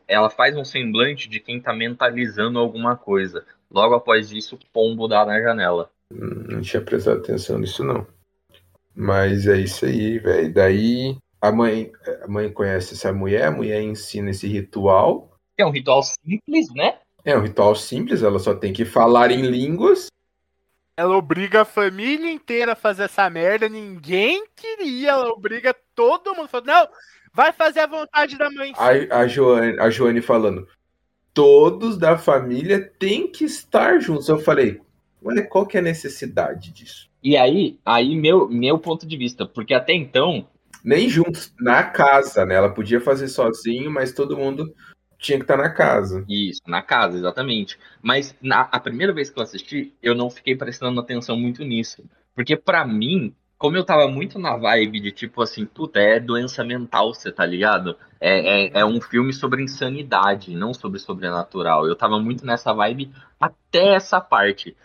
ela faz um semblante de quem tá mentalizando alguma coisa. Logo após isso, o pombo dá na janela. Não tinha prestado atenção nisso, não. Mas é isso aí, velho. Daí a mãe, a mãe conhece essa mulher, a mulher ensina esse ritual. É um ritual simples, né? É um ritual simples, ela só tem que falar em línguas. Ela obriga a família inteira a fazer essa merda. Ninguém queria. Ela obriga todo mundo. Não, vai fazer a vontade da mãe. A, a, Joane, a Joane falando, todos da família têm que estar juntos. Eu falei, olha, qual que é a necessidade disso? E aí, aí meu, meu ponto de vista, porque até então, Nem juntos, na casa, né? Ela podia fazer sozinho, mas todo mundo tinha que estar na casa. isso, na casa, exatamente. Mas na, a primeira vez que eu assisti, eu não fiquei prestando atenção muito nisso. Porque pra mim, como eu tava muito na vibe de tipo assim, puta, é doença mental, você tá ligado? É, é, é um filme sobre insanidade, não sobre sobrenatural. Eu tava muito nessa vibe até essa parte.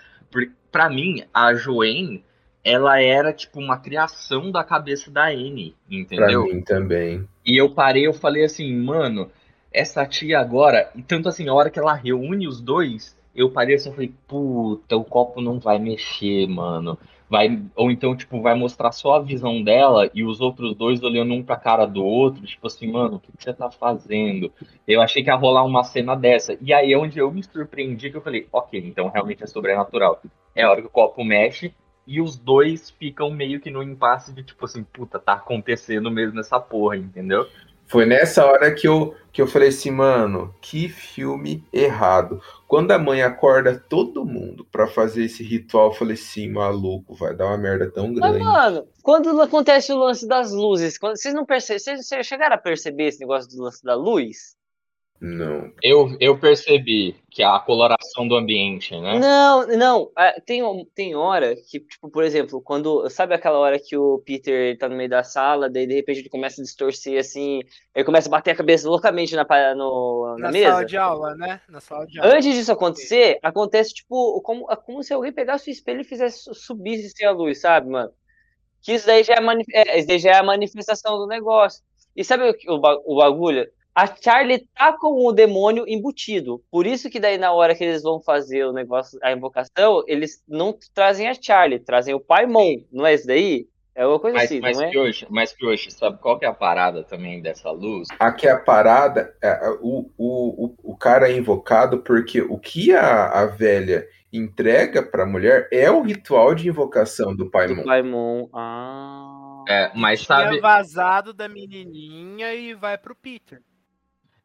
Pra mim, a Joanne, ela era tipo uma criação da cabeça da Anne, Pra entendeu? mim também. E eu parei, eu falei assim, mano, essa tia agora, e tanto assim, a hora que ela reúne os dois, eu parei assim, eu falei, puta, o copo não vai mexer, mano. Vai, ou então, tipo, vai mostrar só a visão dela e os outros dois olhando um pra cara do outro, tipo assim, mano, o que, que você tá fazendo? Eu achei que ia rolar uma cena dessa. E aí é onde eu me surpreendi que eu falei, ok, então realmente é sobrenatural. É a hora que o copo mexe e os dois ficam meio que no impasse de tipo assim, puta, tá acontecendo mesmo essa porra, entendeu? Foi nessa hora que eu, que eu falei assim, mano, que filme errado. Quando a mãe acorda todo mundo pra fazer esse ritual, eu falei assim, maluco, vai dar uma merda tão Mas, grande. mano, quando acontece o lance das luzes, quando, vocês não percebem, vocês, vocês chegaram a perceber esse negócio do lance da luz? Não. Eu, eu percebi que a coloração do ambiente, né? Não, não. ah, Tem, tem hora que, tipo, por exemplo, quando. Sabe aquela hora que o Peter tá no meio da sala, daí de repente ele começa a distorcer assim, ele começa a bater a cabeça loucamente na, no, na, Na mesa? sala de aula, né? Na sala de aula. Antes disso acontecer, acontece, tipo, como, como se alguém pegasse o espelho e fizesse su- subisse assim, a luz, sabe, mano? Que isso daí já é, é, isso daí já é a manifestação do negócio. E sabe o, que- o, o bagulho? A Charlie tá com o demônio embutido. Por isso que daí na hora que eles vão fazer o negócio, a invocação, eles não trazem a Charlie, trazem o Paimon. Não é isso daí? É uma coisa Mas, assim, mas não é? que hoje, mas que hoje, sabe qual que é a parada também dessa luz? Aqui a parada, é, o, o, o, o cara é invocado porque o que a, a velha entrega pra mulher é o ritual de invocação do Pai Do Mon. Paimon. Ah. É, mas sabe, vazado da menininha e vai pro Peter.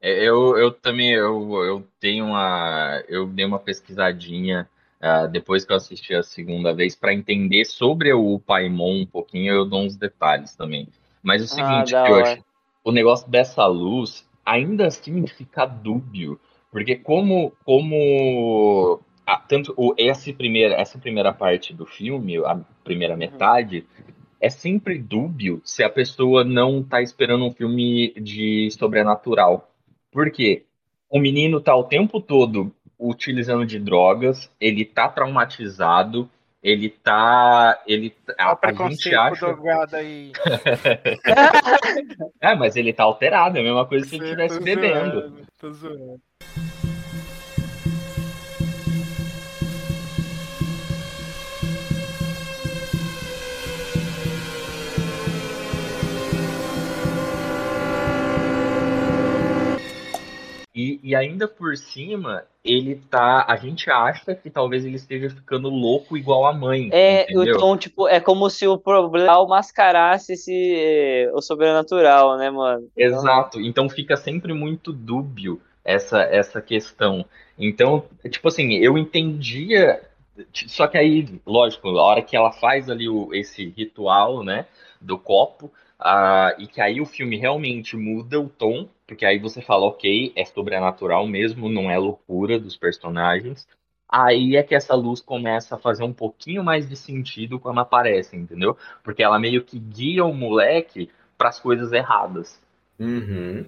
É, eu, eu também eu, eu tenho uma eu dei uma pesquisadinha ah, depois que eu assisti a segunda vez para entender sobre o Paimon um pouquinho, eu dou uns detalhes também. Mas o Ah, seguinte, da que hora. hoje, o negócio dessa luz ainda assim fica dúbio, porque como como ah, tanto o, essa primeira essa primeira parte do filme, a primeira metade é sempre dúbio se a pessoa não tá esperando um filme de sobrenatural. Por quê? O menino tá o tempo todo utilizando de drogas, ele tá traumatizado, ele tá. Ele, Olha a, o a gente acha. aí. É, mas ele tá alterado, é a mesma coisa se ele estivesse bebendo. zoando, Tô zoando. E ainda por cima, ele tá. A gente acha que talvez ele esteja ficando louco igual a mãe. É, entendeu? então, tipo, é como se o problema mascarasse esse, o sobrenatural, né, mano? Exato. Então fica sempre muito dúbio essa, essa questão. Então, tipo assim, eu entendia. Só que aí, lógico, a hora que ela faz ali o, esse ritual, né, do copo, ah, e que aí o filme realmente muda o tom, porque aí você fala, ok, é sobrenatural mesmo, não é loucura dos personagens. Aí é que essa luz começa a fazer um pouquinho mais de sentido quando aparece, entendeu? Porque ela meio que guia o moleque para as coisas erradas. Uhum.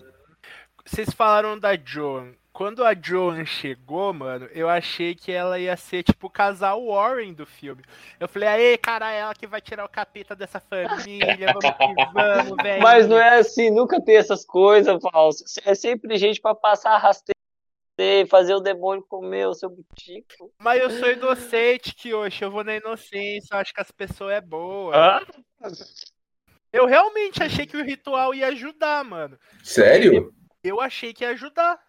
Vocês falaram da Joan. Quando a Joan chegou, mano, eu achei que ela ia ser tipo o casal Warren do filme. Eu falei, aê, cara, é ela que vai tirar o capeta dessa família, vamos que vamos, velho. Mas não é assim, nunca tem essas coisas, falsas. É sempre gente pra passar rasteiro, fazer o demônio comer o seu butico. Mas eu sou inocente, que hoje eu vou na inocência, eu acho que as pessoas é boa. Ah? Eu realmente achei que o ritual ia ajudar, mano. Sério? Eu achei que ia ajudar.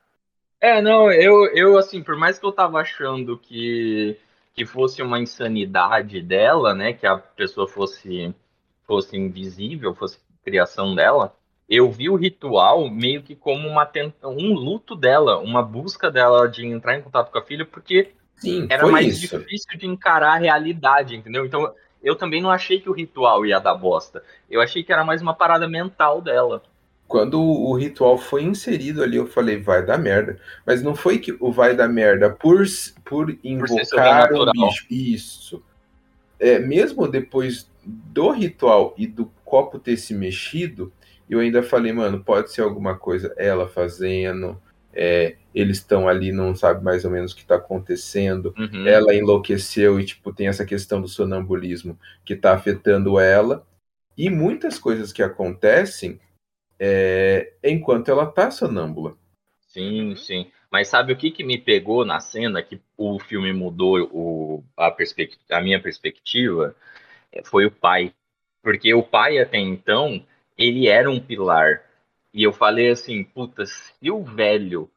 É, não, eu, eu assim, por mais que eu tava achando que, que fosse uma insanidade dela, né, que a pessoa fosse, fosse invisível, fosse criação dela, eu vi o ritual meio que como uma um luto dela, uma busca dela de entrar em contato com a filha, porque Sim, era mais isso. difícil de encarar a realidade, entendeu? Então, eu também não achei que o ritual ia dar bosta. Eu achei que era mais uma parada mental dela. Quando o ritual foi inserido ali, eu falei, vai dar merda. Mas não foi que o vai dar merda por, por invocar o sobrenatural. bicho. Isso. É, mesmo depois do ritual e do copo ter se mexido, eu ainda falei, mano, pode ser alguma coisa ela fazendo. é, eles estão ali, não sabe mais ou menos o que está acontecendo. Uhum. Ela enlouqueceu e, tipo, tem essa questão do sonambulismo que tá afetando ela. E muitas coisas que acontecem é, enquanto ela tá sonâmbula. Sim, sim. Mas sabe o que, que me pegou na cena que o filme mudou o, a, a minha perspectiva? É, Foi o pai. Porque o pai, até então, ele era um pilar. E eu falei assim, puta, se o velho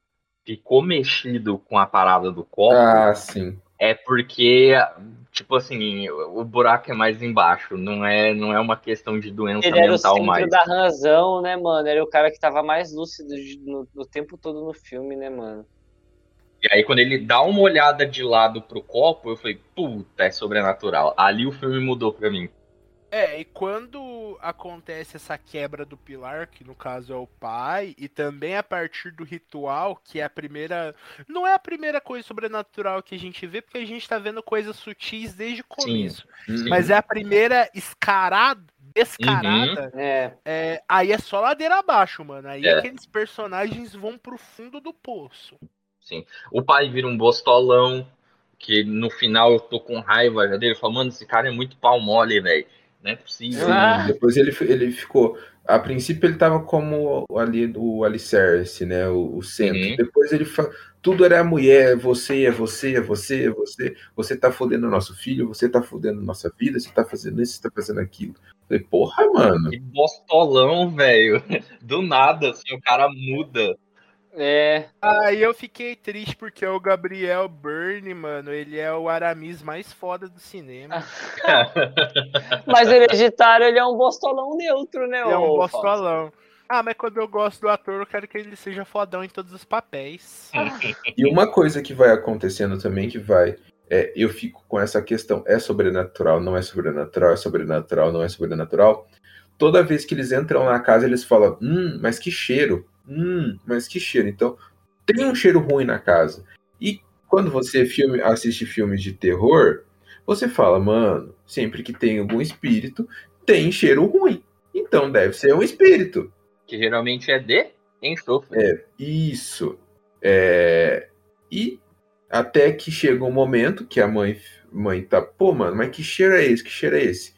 ficou mexido com a parada do copo, Ah, sim. É porque, tipo assim, o buraco é mais embaixo. Não é, não é uma questão de doença Ele era o mental centro mais. da razão, né, mano? Era o cara que tava mais lúcido no, no tempo todo no filme, né, mano? E aí, quando ele dá uma olhada de lado pro copo, eu falei, puta, é sobrenatural. Ali o filme mudou pra mim. É, e quando acontece essa quebra do pilar, que no caso é o pai, e também a partir do ritual, que é a primeira. Não é a primeira coisa sobrenatural que a gente vê, porque a gente tá vendo coisas sutis desde o começo. Uhum. Mas é a primeira escarada, descarada. É. é, aí é só ladeira abaixo, mano. Aí É. aqueles personagens vão pro fundo do poço. Sim. O pai vira um bostolão, que no final eu tô com raiva já dele. Falo, mano, esse cara é muito pau mole, velho. Não é possível. Sim, Ah. depois ele, ele ficou. A princípio ele tava como ali o alicerce, né? O, o centro. Uhum. Depois ele fa... tudo era a mulher, é você, é você, é você, é você. Você tá fodendo nosso filho, você tá fodendo nossa vida, você tá fazendo isso, você tá fazendo aquilo. Eu Falei, porra, mano. Que bostolão, velho. Do nada, assim, o cara muda. É. Aí eu fiquei triste porque o Gabriel Byrne, mano, ele é o Aramis mais foda do cinema. Mas hereditário, ele é um bostolão neutro, né, Ele é um bostolão. Ah, mas quando eu gosto do ator, eu quero que ele seja fodão em todos os papéis. E uma coisa que vai acontecendo também que vai. É, eu fico com essa questão: é sobrenatural, não é sobrenatural, é sobrenatural, não é sobrenatural. Toda vez que eles entram na casa, eles falam: hum, mas que cheiro, hum, mas que cheiro. Então, tem um cheiro ruim na casa. E quando você filme, assiste filmes de terror, você fala, mano, sempre que tem algum espírito, tem cheiro ruim. Então deve ser um espírito. Que geralmente é de enxofre. É, isso. É, e até que chega um momento que a mãe, mãe tá, pô, mano, mas que cheiro é esse? Que cheiro é esse?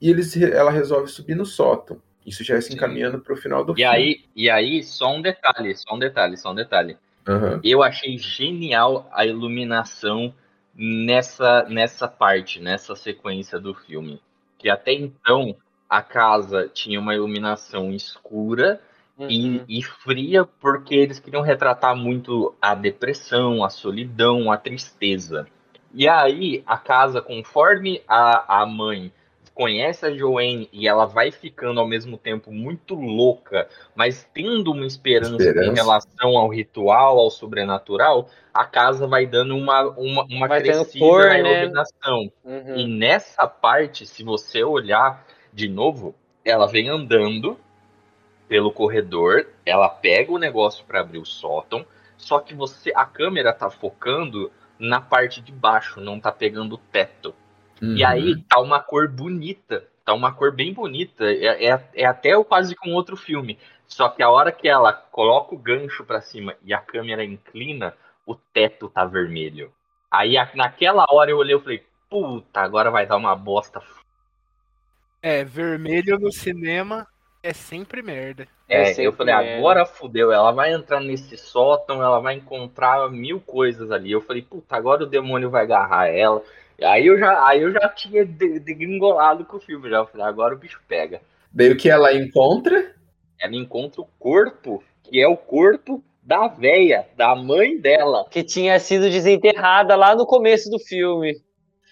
E eles, ela resolve subir no sótão. Isso já é se encaminhando pro final do E filme. aí, e aí, só um detalhe, só um detalhe, só um detalhe. Aham. Eu achei genial a iluminação nessa, nessa parte, nessa sequência do filme. Que até então a casa tinha uma iluminação escura e, Uhum. e fria porque eles queriam retratar muito a depressão, a solidão, a tristeza. E aí a casa, conforme a, a mãe conhece a Joanne e ela vai ficando ao mesmo tempo muito louca, mas tendo uma esperança, Esperança. em relação ao ritual, ao sobrenatural, a casa vai dando uma, uma, uma Vai crescida cor, na né? iluminação. Uhum. E nessa parte, se você olhar de novo, ela vem andando pelo corredor, ela pega o negócio para abrir o sótão, só que você a câmera tá focando na parte de baixo, não tá pegando o teto. Uhum. E aí tá uma cor bonita, tá uma cor bem bonita, é, é, é até quase com outro filme. Só que a hora que ela coloca o gancho para cima e a câmera inclina, o teto tá vermelho. Aí a- naquela hora eu olhei e falei, puta, agora vai dar uma bosta É, vermelho no cinema é sempre merda. É É, sempre eu falei, merda. agora fudeu, ela vai entrar nesse sótão, ela vai encontrar mil coisas ali. Eu falei, puta, agora o demônio vai agarrar ela. Aí eu já, aí eu já tinha de- degringolado com o filme, já. Agora o bicho pega. Daí o que ela encontra? Ela encontra o corpo, que é o corpo da véia, da mãe dela, Que tinha sido desenterrada lá no começo do filme.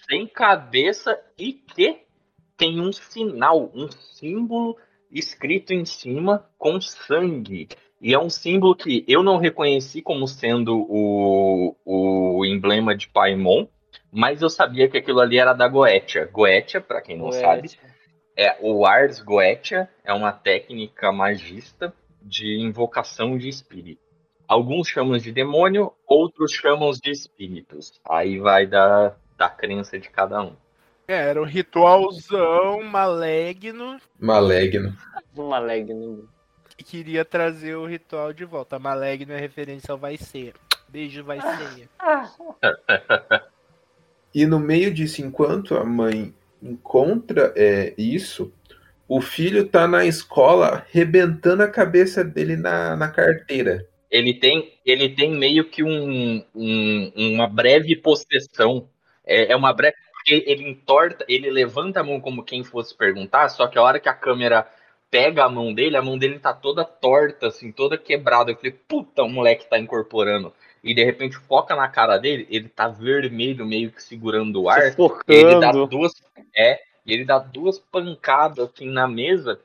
sem cabeça e que tem um sinal, um símbolo escrito em cima com sangue. E é um símbolo que eu não reconheci como sendo o, o emblema de Paimon, mas eu sabia que aquilo ali era da Goetia. Goetia, para quem não Ué, sabe, é o Ars Goetia é uma técnica magista de invocação de espírito. Alguns chamam de demônio, outros chamam de espíritos. Aí vai da, da crença de cada um. É, era um ritualzão maligno Malegno. Uma leg no... que queria trazer o ritual de volta. Maligno é referência ao vai ser. Beijo, vai ser. E no meio disso, enquanto a mãe encontra é, isso, o filho tá na escola rebentando a cabeça dele na, na carteira. Ele tem, ele tem meio que um, um- uma breve possessão. É, é uma breve. Porque ele entorta, ele levanta a mão como quem fosse perguntar, só que a hora que a câmera pega a mão dele, a mão dele tá toda torta, assim, toda quebrada. Eu falei, puta, o moleque tá incorporando. E de repente foca na cara dele, ele tá vermelho, meio que segurando o ar. Ele dá duas. É, e ele dá duas pancadas assim na mesa.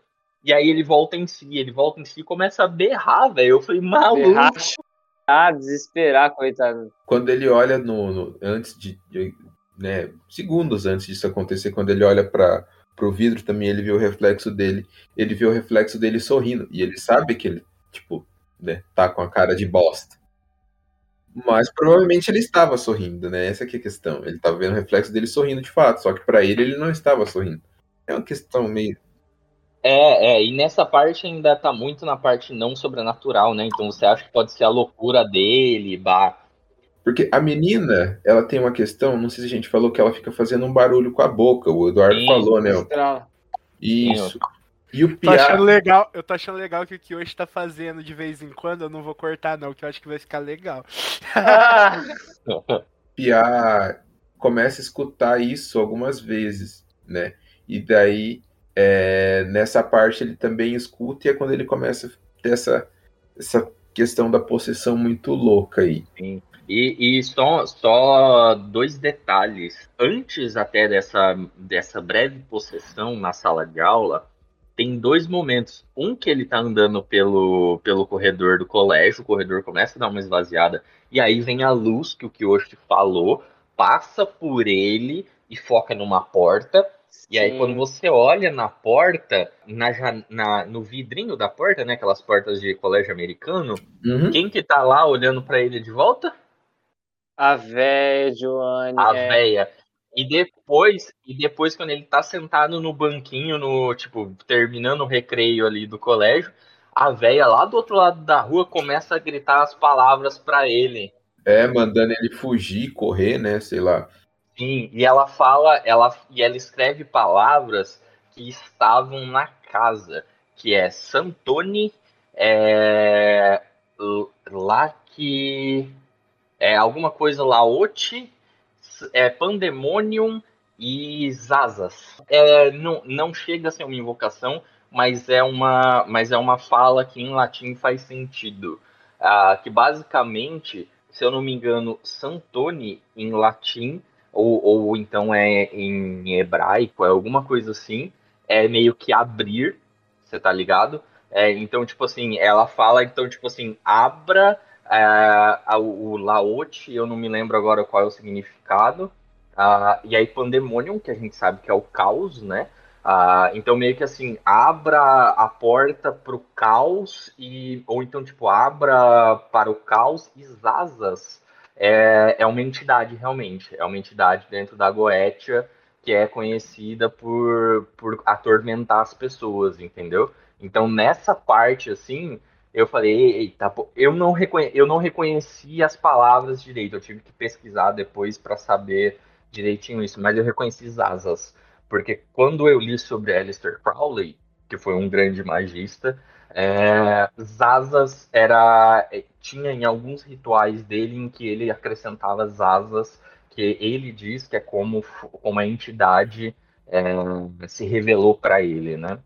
E aí ele volta em si, ele volta em si e começa a berrar, velho. Eu falei, maluco. Berrar, ah, desesperar, coitado. Quando ele olha no, no- antes de, de- né, segundos antes disso acontecer, quando ele olha para pro vidro também, ele vê o reflexo dele, ele vê o reflexo dele sorrindo e ele sabe que ele, tipo, né, tá com a cara de bosta. Mas provavelmente ele estava sorrindo, né? Essa que é a questão. Ele estava vendo o reflexo dele sorrindo de fato, só que para ele ele não estava sorrindo. É uma questão meio É, é, e nessa parte ainda tá muito na parte não sobrenatural, né? Então você acha que pode ser a loucura dele, bah. Porque a menina, ela tem uma questão, não sei se a gente falou que ela fica fazendo um barulho com a boca. O Eduardo Sim. falou, né? Estrala. Isso. E o Tô achando legal, eu tô achando legal que o que hoje tá fazendo de vez em quando, eu não vou cortar não, que eu acho que vai ficar legal. Ah, Piá começa a escutar isso algumas vezes, né? E daí, é, nessa parte, ele também escuta, e é quando ele começa a ter essa, essa questão da possessão muito louca aí. E, e só, só dois detalhes. Antes até dessa, dessa breve possessão na sala de aula, tem dois momentos. Um que ele tá andando pelo, pelo corredor do colégio, o corredor começa a dar uma esvaziada, e aí vem a luz que o Kiyoshi falou, passa por ele e foca numa porta. E aí, sim. quando você olha na porta, na, na- no vidrinho da porta, né? Aquelas portas de colégio americano, Uhum. quem que tá lá olhando pra ele de volta? A véia, Joane. a é. véia. E depois, e depois quando ele tá sentado no banquinho, no tipo, terminando o recreio ali do colégio, a véia lá do outro lado da rua começa a gritar as palavras pra ele. É, mandando ele fugir, correr, né? Sei lá. Sim, e ela fala, ela e ela escreve palavras que estavam na casa, que é Santoni, é, L- Laki, é alguma coisa Laote, é Pandemonium e Zazas. É, não, não chega a ser uma invocação, mas é uma, mas é uma fala que em latim faz sentido. Ah, que basicamente, se eu não me engano, Santoni em latim, ou, ou então é em hebraico, é alguma coisa assim, é meio que abrir, você tá ligado? É, então, tipo assim, ela fala, então, tipo assim, abra é, o laote, eu não me lembro agora qual é o significado, Uh, e aí Pandemonium, que a gente sabe que é o caos, né? Uh, então meio que assim, abra a porta para o caos e ou então tipo abra para o caos e Zazas é, é uma entidade realmente, é uma entidade dentro da Goetia que é conhecida por, por atormentar as pessoas, entendeu? Então nessa parte assim, eu falei, eita, eu não, reconhe eu não reconheci as palavras direito, eu tive que pesquisar depois para saber direitinho isso, mas eu reconheci Zazas, porque quando eu li sobre Aleister Crowley, que foi um grande magista, é, Zazas era é, tinha em alguns rituais dele em que ele acrescentava Zazas, que ele diz que é como, como a entidade é, se revelou para ele, né?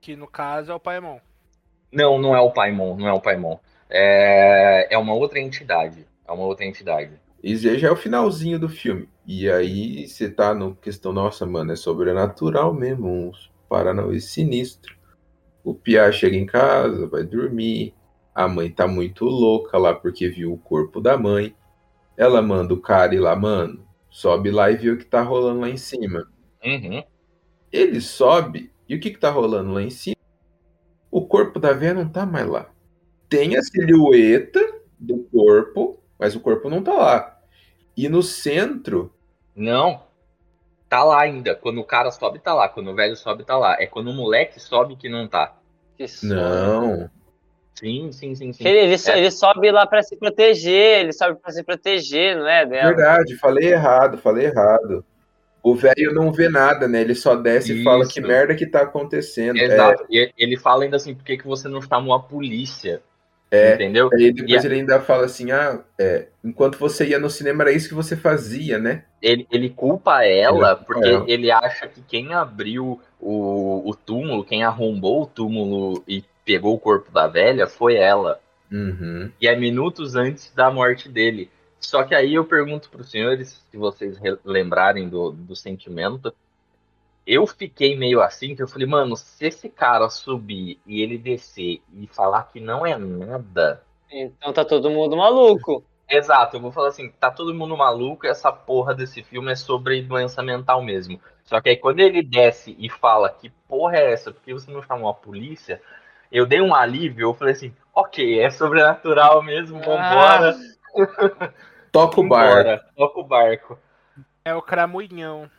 Que no caso é o Paimon. Não, não é o Paimon, não é o Paimon. É, é uma outra entidade. É uma outra entidade. E já é o finalzinho do filme. E aí você tá no questão, nossa, mano, é sobrenatural mesmo, uns paranauê sinistro. O Pia chega em casa, vai dormir. A mãe tá muito louca lá porque viu o corpo da mãe. Ela manda o cara ir lá, mano, sobe lá e vê o que tá rolando lá em cima. Uhum. Ele sobe e o que, que tá rolando lá em cima? O corpo da véia não tá mais lá. Tem a silhueta do corpo, mas o corpo não tá lá. E no centro. Não. Tá lá ainda. Quando o cara sobe, tá lá. Quando o velho sobe, tá lá. É quando o moleque sobe que não tá. Que Não. Sim, sim, sim, sim. Ele, É. ele sobe lá pra se proteger, ele sobe pra se proteger, não é? Verdade, falei errado, falei errado. O velho não vê nada, né? Ele só desce e fala Isso. que merda que tá acontecendo. Exato. E ele fala ainda assim, por que, que você não chamou a polícia? É, Entendeu? é. Depois E a- ele ainda fala assim: ah, é, enquanto você ia no cinema era isso que você fazia, né? Ele, ele culpa ela Ele porque ela. ele acha que quem abriu o, o túmulo, quem arrombou o túmulo e pegou o corpo da velha foi ela. Uhum. E é minutos antes da morte dele. Só que aí eu pergunto para os senhores, se vocês re- lembrarem do, do sentimento, eu fiquei meio assim, que eu falei, mano, se esse cara subir e ele descer e falar que não é nada. Então tá todo mundo maluco. Exato, eu vou falar assim, tá todo mundo maluco, essa porra desse filme é sobre doença mental mesmo. Só que aí quando ele desce e fala que porra é essa, por que você não chamou a polícia? Eu dei um alívio, eu falei assim, ok, é sobrenatural mesmo, vambora. Toca o bar. Vambora, toca o barco. É o Cramunhão.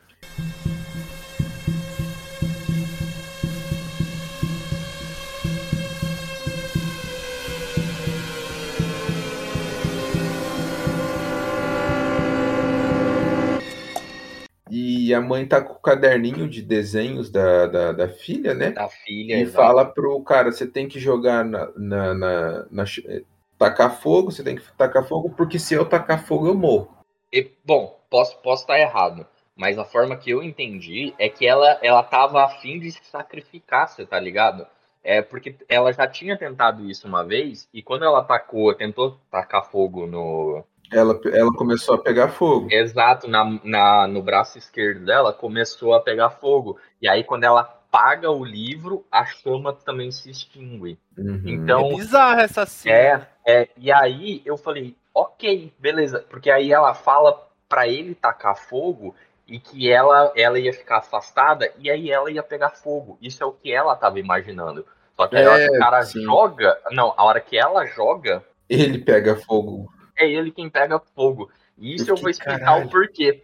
E a mãe tá com o caderninho de desenhos da, da, da filha, né? Da filha, E fala pro cara, você tem que jogar na, na, na- na eh, tacar fogo, você tem que tacar fogo, porque se eu tacar fogo eu morro. E, bom, posso posso estar errado, mas a forma que eu entendi é que ela ela tava afim de se sacrificar, você tá ligado? É porque ela já tinha tentado isso uma vez e quando ela tacou, tentou tacar fogo no Ela, ela começou a pegar fogo. exato na, na no braço esquerdo dela, começou a pegar fogo. E aí quando ela apaga o livro, a chama também se extingue. Uhum. Então, É bizarra essa cena. É, é, e aí eu falei, ok, beleza, porque aí ela fala pra ele tacar fogo e que ela, ela ia ficar afastada e aí ela ia pegar fogo. Isso é o que ela tava imaginando. Só que aí a hora que É, o cara sim. joga, não, a hora que ela joga, Ele pega fogo. É ele quem pega fogo. E isso Eu eu vou explicar caralho. o porquê.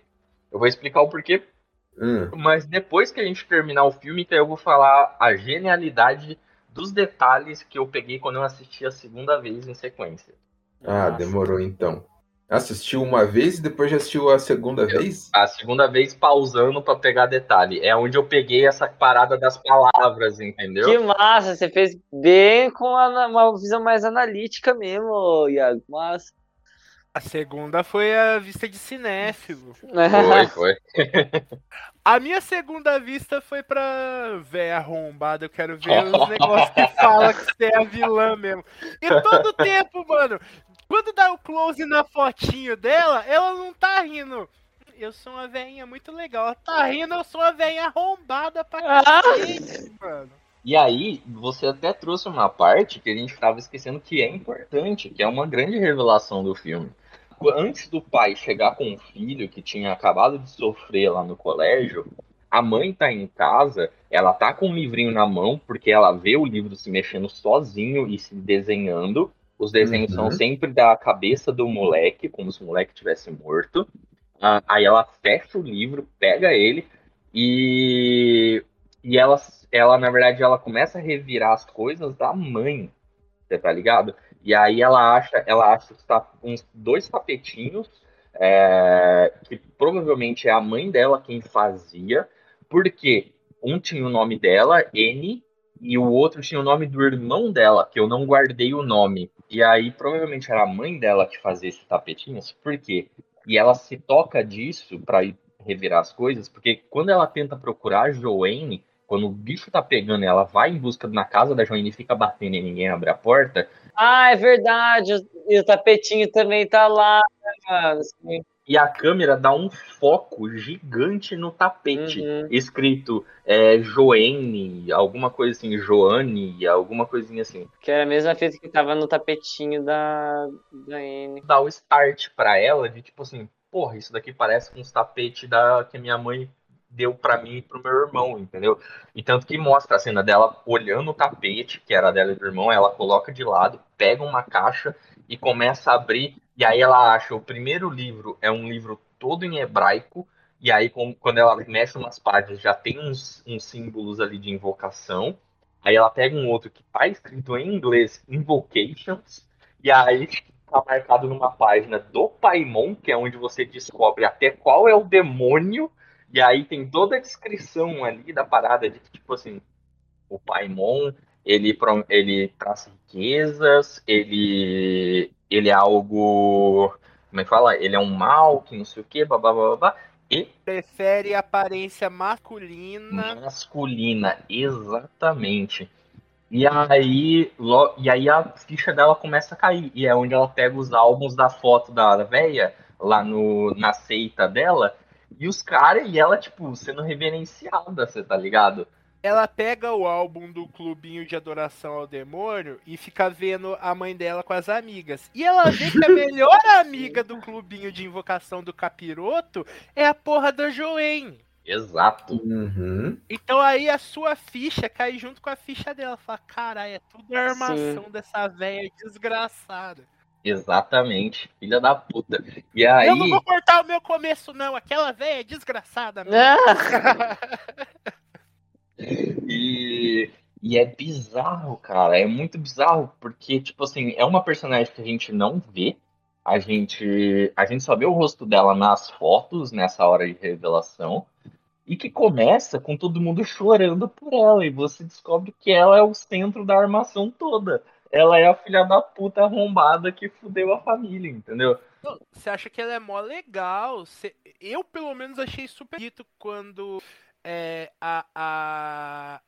Eu vou explicar o porquê, Hum. mas depois que a gente terminar o filme, que eu vou falar a genialidade dos detalhes que eu peguei quando eu assisti a segunda vez em sequência. Ah, demorou então. Assistiu uma vez e depois já assistiu a segunda vez? A segunda vez pausando pra pegar detalhe. É onde eu peguei essa parada das palavras, entendeu? Que massa, você fez bem com a- uma visão mais analítica mesmo, Iago. Mas A segunda foi a vista de cinéfilo. Foi, foi. A minha segunda vista foi pra véia arrombada. Eu quero ver os negócios que fala que você é a vilã mesmo. E todo tempo, mano, quando dá o close na fotinho dela, ela não tá rindo. Eu sou uma velhinha muito legal. Ela tá rindo, eu sou uma velhinha arrombada pra cacete, mano. E aí, você até trouxe uma parte que a gente estava esquecendo que é importante, que é uma grande revelação do filme. Antes do pai chegar com o filho que tinha acabado de sofrer lá no colégio, a mãe tá em casa, ela tá com um livrinho na mão, porque ela vê o livro se mexendo sozinho e se desenhando. Os desenhos são Uhum. sempre da cabeça do moleque, como se o moleque tivesse morto. Ah, aí ela fecha o livro, pega ele e, e ela, ela, na verdade, ela começa a revirar as coisas da mãe. Você tá ligado? E aí ela acha, ela acha tá uns dois tapetinhos, é, que provavelmente é a mãe dela quem fazia, porque um tinha o nome dela, N, e o outro tinha o nome do irmão dela, que eu não guardei o nome. E aí provavelmente era a mãe dela que fazia esses tapetinhos, por quê? E ela se toca disso ir revirar as coisas, porque quando ela tenta procurar a Joanne, quando o bicho tá pegando, ela vai em busca na casa da Joanne e fica batendo e ninguém abre a porta. Ah, é verdade. E o tapetinho também tá lá, né, mano? E a câmera dá um foco gigante no tapete, Uhum. escrito é, Joene, alguma coisa assim, Joane, alguma coisinha assim. Que era a mesma fita que tava no tapetinho da, da N. Dá o start pra ela de tipo assim, porra, isso daqui parece com os tapetes da, que a minha mãe deu pra mim e pro meu irmão, entendeu? E tanto que mostra a cena dela olhando o tapete, que era dela e do irmão, ela coloca de lado, pega uma caixa e começa a abrir, e aí ela acha o primeiro livro é um livro todo em hebraico, e aí quando ela mexe umas páginas já tem uns, uns símbolos ali de invocação, aí ela pega um outro que tá escrito em inglês, Invocations, e aí tá marcado numa página do Paimon, que é onde você descobre até qual é o demônio, e aí tem toda a descrição ali da parada de que, tipo assim, o Paimon, ele, ele traz riquezas, ele, ele é algo. Como é que fala? Ele é um mal, que não sei o que, babá, babá. E Prefere aparência masculina. masculina, exatamente. E aí, lo- e aí a ficha dela começa a cair. E é onde ela pega os álbuns da foto da, da véia, lá no, na seita dela, e os caras, e ela, tipo, sendo reverenciada, você tá ligado? Ela pega o álbum do clubinho de adoração ao demônio e fica vendo a mãe dela com as amigas. E ela vê que a melhor amiga do clubinho de invocação do capiroto é a porra da Joanne. Exato. Uhum. Então aí a sua ficha cai junto com a ficha dela. Fala, caralho, é tudo armação dessa velha desgraçada. Exatamente. Filha da puta. E Eu aí. não vou cortar o meu começo, não. Aquela velha é desgraçada E, e é bizarro, cara. É muito bizarro, porque, tipo assim, é uma personagem que a gente não vê. A gente, a gente só vê o rosto dela nas fotos, nessa hora de revelação. E que começa com todo mundo chorando por ela. E você descobre que ela é o centro da armação toda. Ela é a filha da puta arrombada que fudeu a família, entendeu? Você acha que ela é mó legal? Você- Eu, pelo menos, achei super dito quando é, a, a,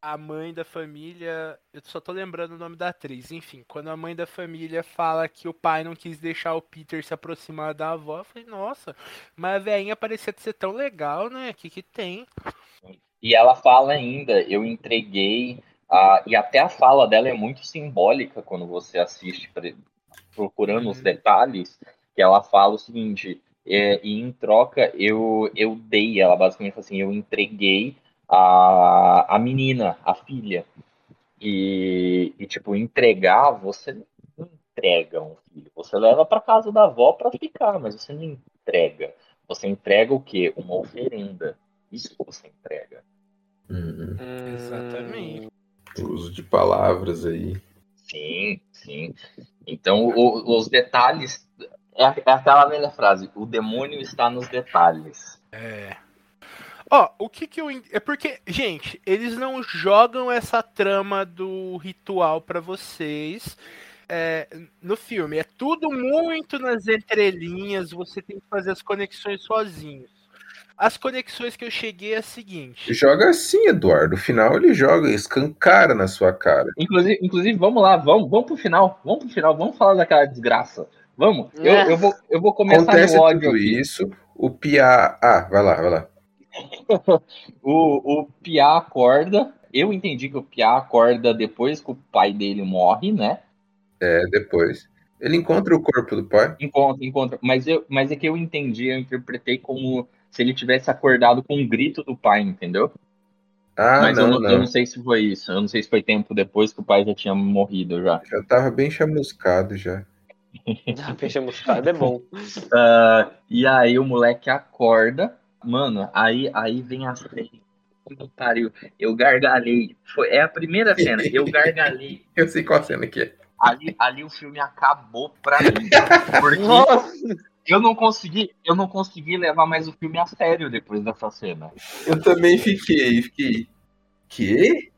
a mãe da família. Eu só tô lembrando o nome da atriz. Enfim, quando a mãe da família fala que o pai não quis deixar o Peter se aproximar da avó, eu falei, nossa, mas a velhinha parecia ser tão legal, né? O que, que tem? E ela fala ainda, eu entreguei, ah, e até a fala dela é muito simbólica quando você assiste procurando os Uhum. detalhes, que ela fala o seguinte, é, e em troca eu, eu dei, ela basicamente fala assim, eu entreguei a, a menina, a filha. E, e, tipo, entregar, você não entrega um filho, você leva para casa da avó para ficar, mas você não entrega. Você entrega o quê? Uma oferenda. Isso que você entrega. Uhum. Exatamente. O uso de palavras aí. Sim, sim. Então, o- os detalhes. É, é aquela velha frase: o demônio está nos detalhes. É. Ó, o que que eu. É porque, gente, eles não jogam essa trama do ritual pra vocês. é, no filme. É tudo muito nas entrelinhas, você tem que fazer as conexões sozinho. As conexões que eu cheguei é a seguinte. Joga assim, Eduardo. No final ele joga, escancara na sua cara. Inclusive, inclusive vamos lá, vamos, vamos pro final. Vamos pro final, vamos falar daquela desgraça. Vamos. Eu, É. eu, vou, eu vou começar Acontece no ódio tudo aqui. isso, o Pia. Ah, vai lá, vai lá. O, o Piá acorda. Eu entendi que o Piá acorda depois que o pai dele morre, né? É, depois. Ele encontra o corpo do pai. Encontra, encontra. Mas, eu, mas é que eu entendi, eu interpretei como se ele tivesse acordado com um grito do pai, entendeu? Ah, mas eu, não, não, eu não. não sei se foi isso. Eu não sei se foi tempo depois que o pai já tinha morrido já. Já tava bem chamuscado já. Peixe moscado é bom. Ah, e aí o moleque acorda. Mano, aí, aí vem a cena. Que pariu. Eu gargalhei. Foi, é a primeira cena. Eu gargalhei. Eu sei qual cena que é. Ali, ali o filme acabou pra mim. Porque Nossa, eu não consegui, eu não consegui levar mais o filme a sério depois dessa cena. Eu também fiquei, fiquei. Que?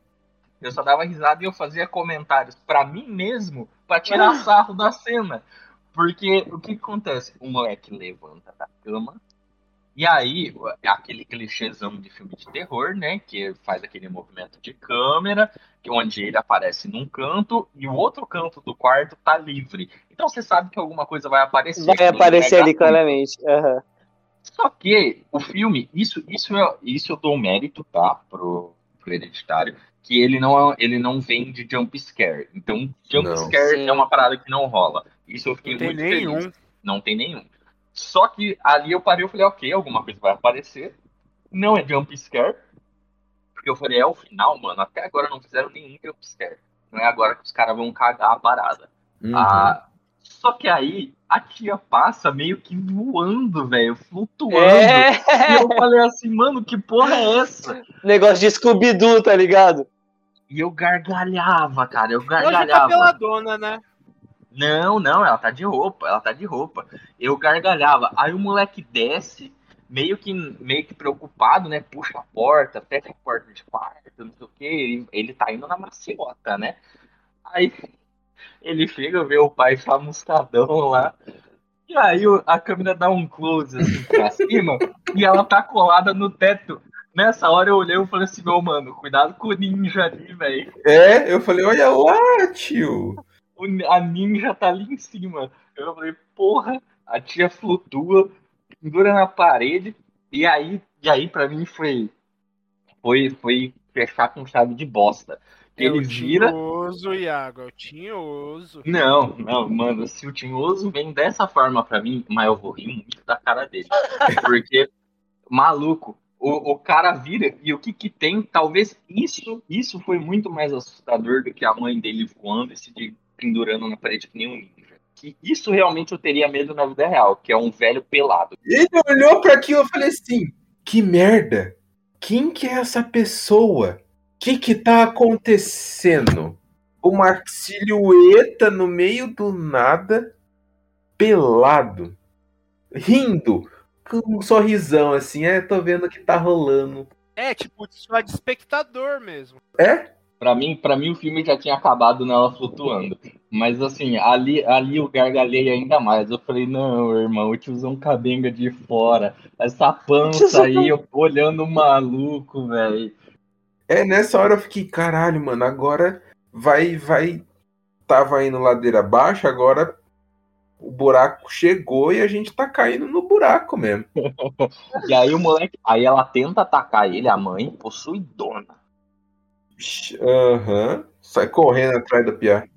Eu só dava risada e eu fazia comentários pra mim mesmo pra tirar sarro da cena. Porque o que, que acontece? O moleque levanta da cama e aí é aquele clichêzão de filme de terror, né? Que faz aquele movimento de câmera, que onde ele aparece num canto e o outro canto do quarto tá livre. Então você sabe que alguma coisa vai aparecer. vai aparecer é ali claramente. Aham. Só que o filme, isso, isso, é, isso eu dou mérito, tá? Pro, pro hereditário, que ele não, é- ele não vem de jump scare. Então, jump Não. scare Sim. é uma parada que não rola. Isso eu fiquei Não tem muito nenhum. feliz. Não tem nenhum. Só que ali eu parei e falei, ok, alguma coisa vai aparecer. Não é jump scare. Porque eu falei, é o final, mano. Até agora não fizeram nenhum jump scare. Não é agora que os caras vão cagar a parada. Uhum. Ah, só que aí a tia passa meio que voando, velho, flutuando. É, E eu falei assim, mano, que porra é essa? negócio de Scooby-Doo, tá ligado? E eu gargalhava, cara, eu Hoje tá gargalhava. peladona, né? Não, não, ela tá de roupa, ela tá de roupa. Eu gargalhava. Aí o moleque desce, meio que, meio que preocupado, né? Puxa a porta, fecha a porta de quarto, não sei o quê. Ele, ele tá indo na maciota, né? Aí ele chega, vê o pai chamuscadão lá. E aí a câmera dá um close assim pra cima e ela tá colada no teto. Nessa hora eu olhei e falei assim, meu mano, cuidado com o ninja ali, velho. É, eu falei, olha lá, tio. A ninja tá ali em cima. Eu falei, porra, a tia flutua, pendura na parede, e aí, e aí pra mim foi, foi, foi fechar com chave de bosta. É Ele o vira. tinhoso, Iago, é o tinhoso. Não, não, mano, se o Tinhoso vem dessa forma pra mim, mas eu vou rir muito da cara dele. Porque, maluco, o, o cara vira e o que que tem, talvez isso, isso foi muito mais assustador do que a mãe dele voando e se de- pendurando na parede que nem um ninja. Que isso realmente eu teria medo na vida real, que é um velho pelado. Ele olhou pra aquilo e falei assim: que merda! Quem que é essa pessoa? O que que tá acontecendo? Uma silhueta no meio do nada, pelado, rindo, com um sorrisão assim, é, tô vendo o que tá rolando. É, tipo, só de espectador mesmo. É? Pra mim, pra mim o filme já tinha acabado nela flutuando. Mas assim, ali, ali eu gargalhei ainda mais. Eu falei, não, irmão, o tiozão cabenga de fora. Essa pança aí, eu olhando maluco, velho. É, nessa hora eu fiquei, caralho, mano, agora vai, vai. Tava indo ladeira abaixo, agora o buraco chegou e a gente tá caindo no buraco mesmo. E aí o moleque. Aí ela tenta atacar ele, a mãe, possuidona. Aham. Sai correndo atrás da Pia.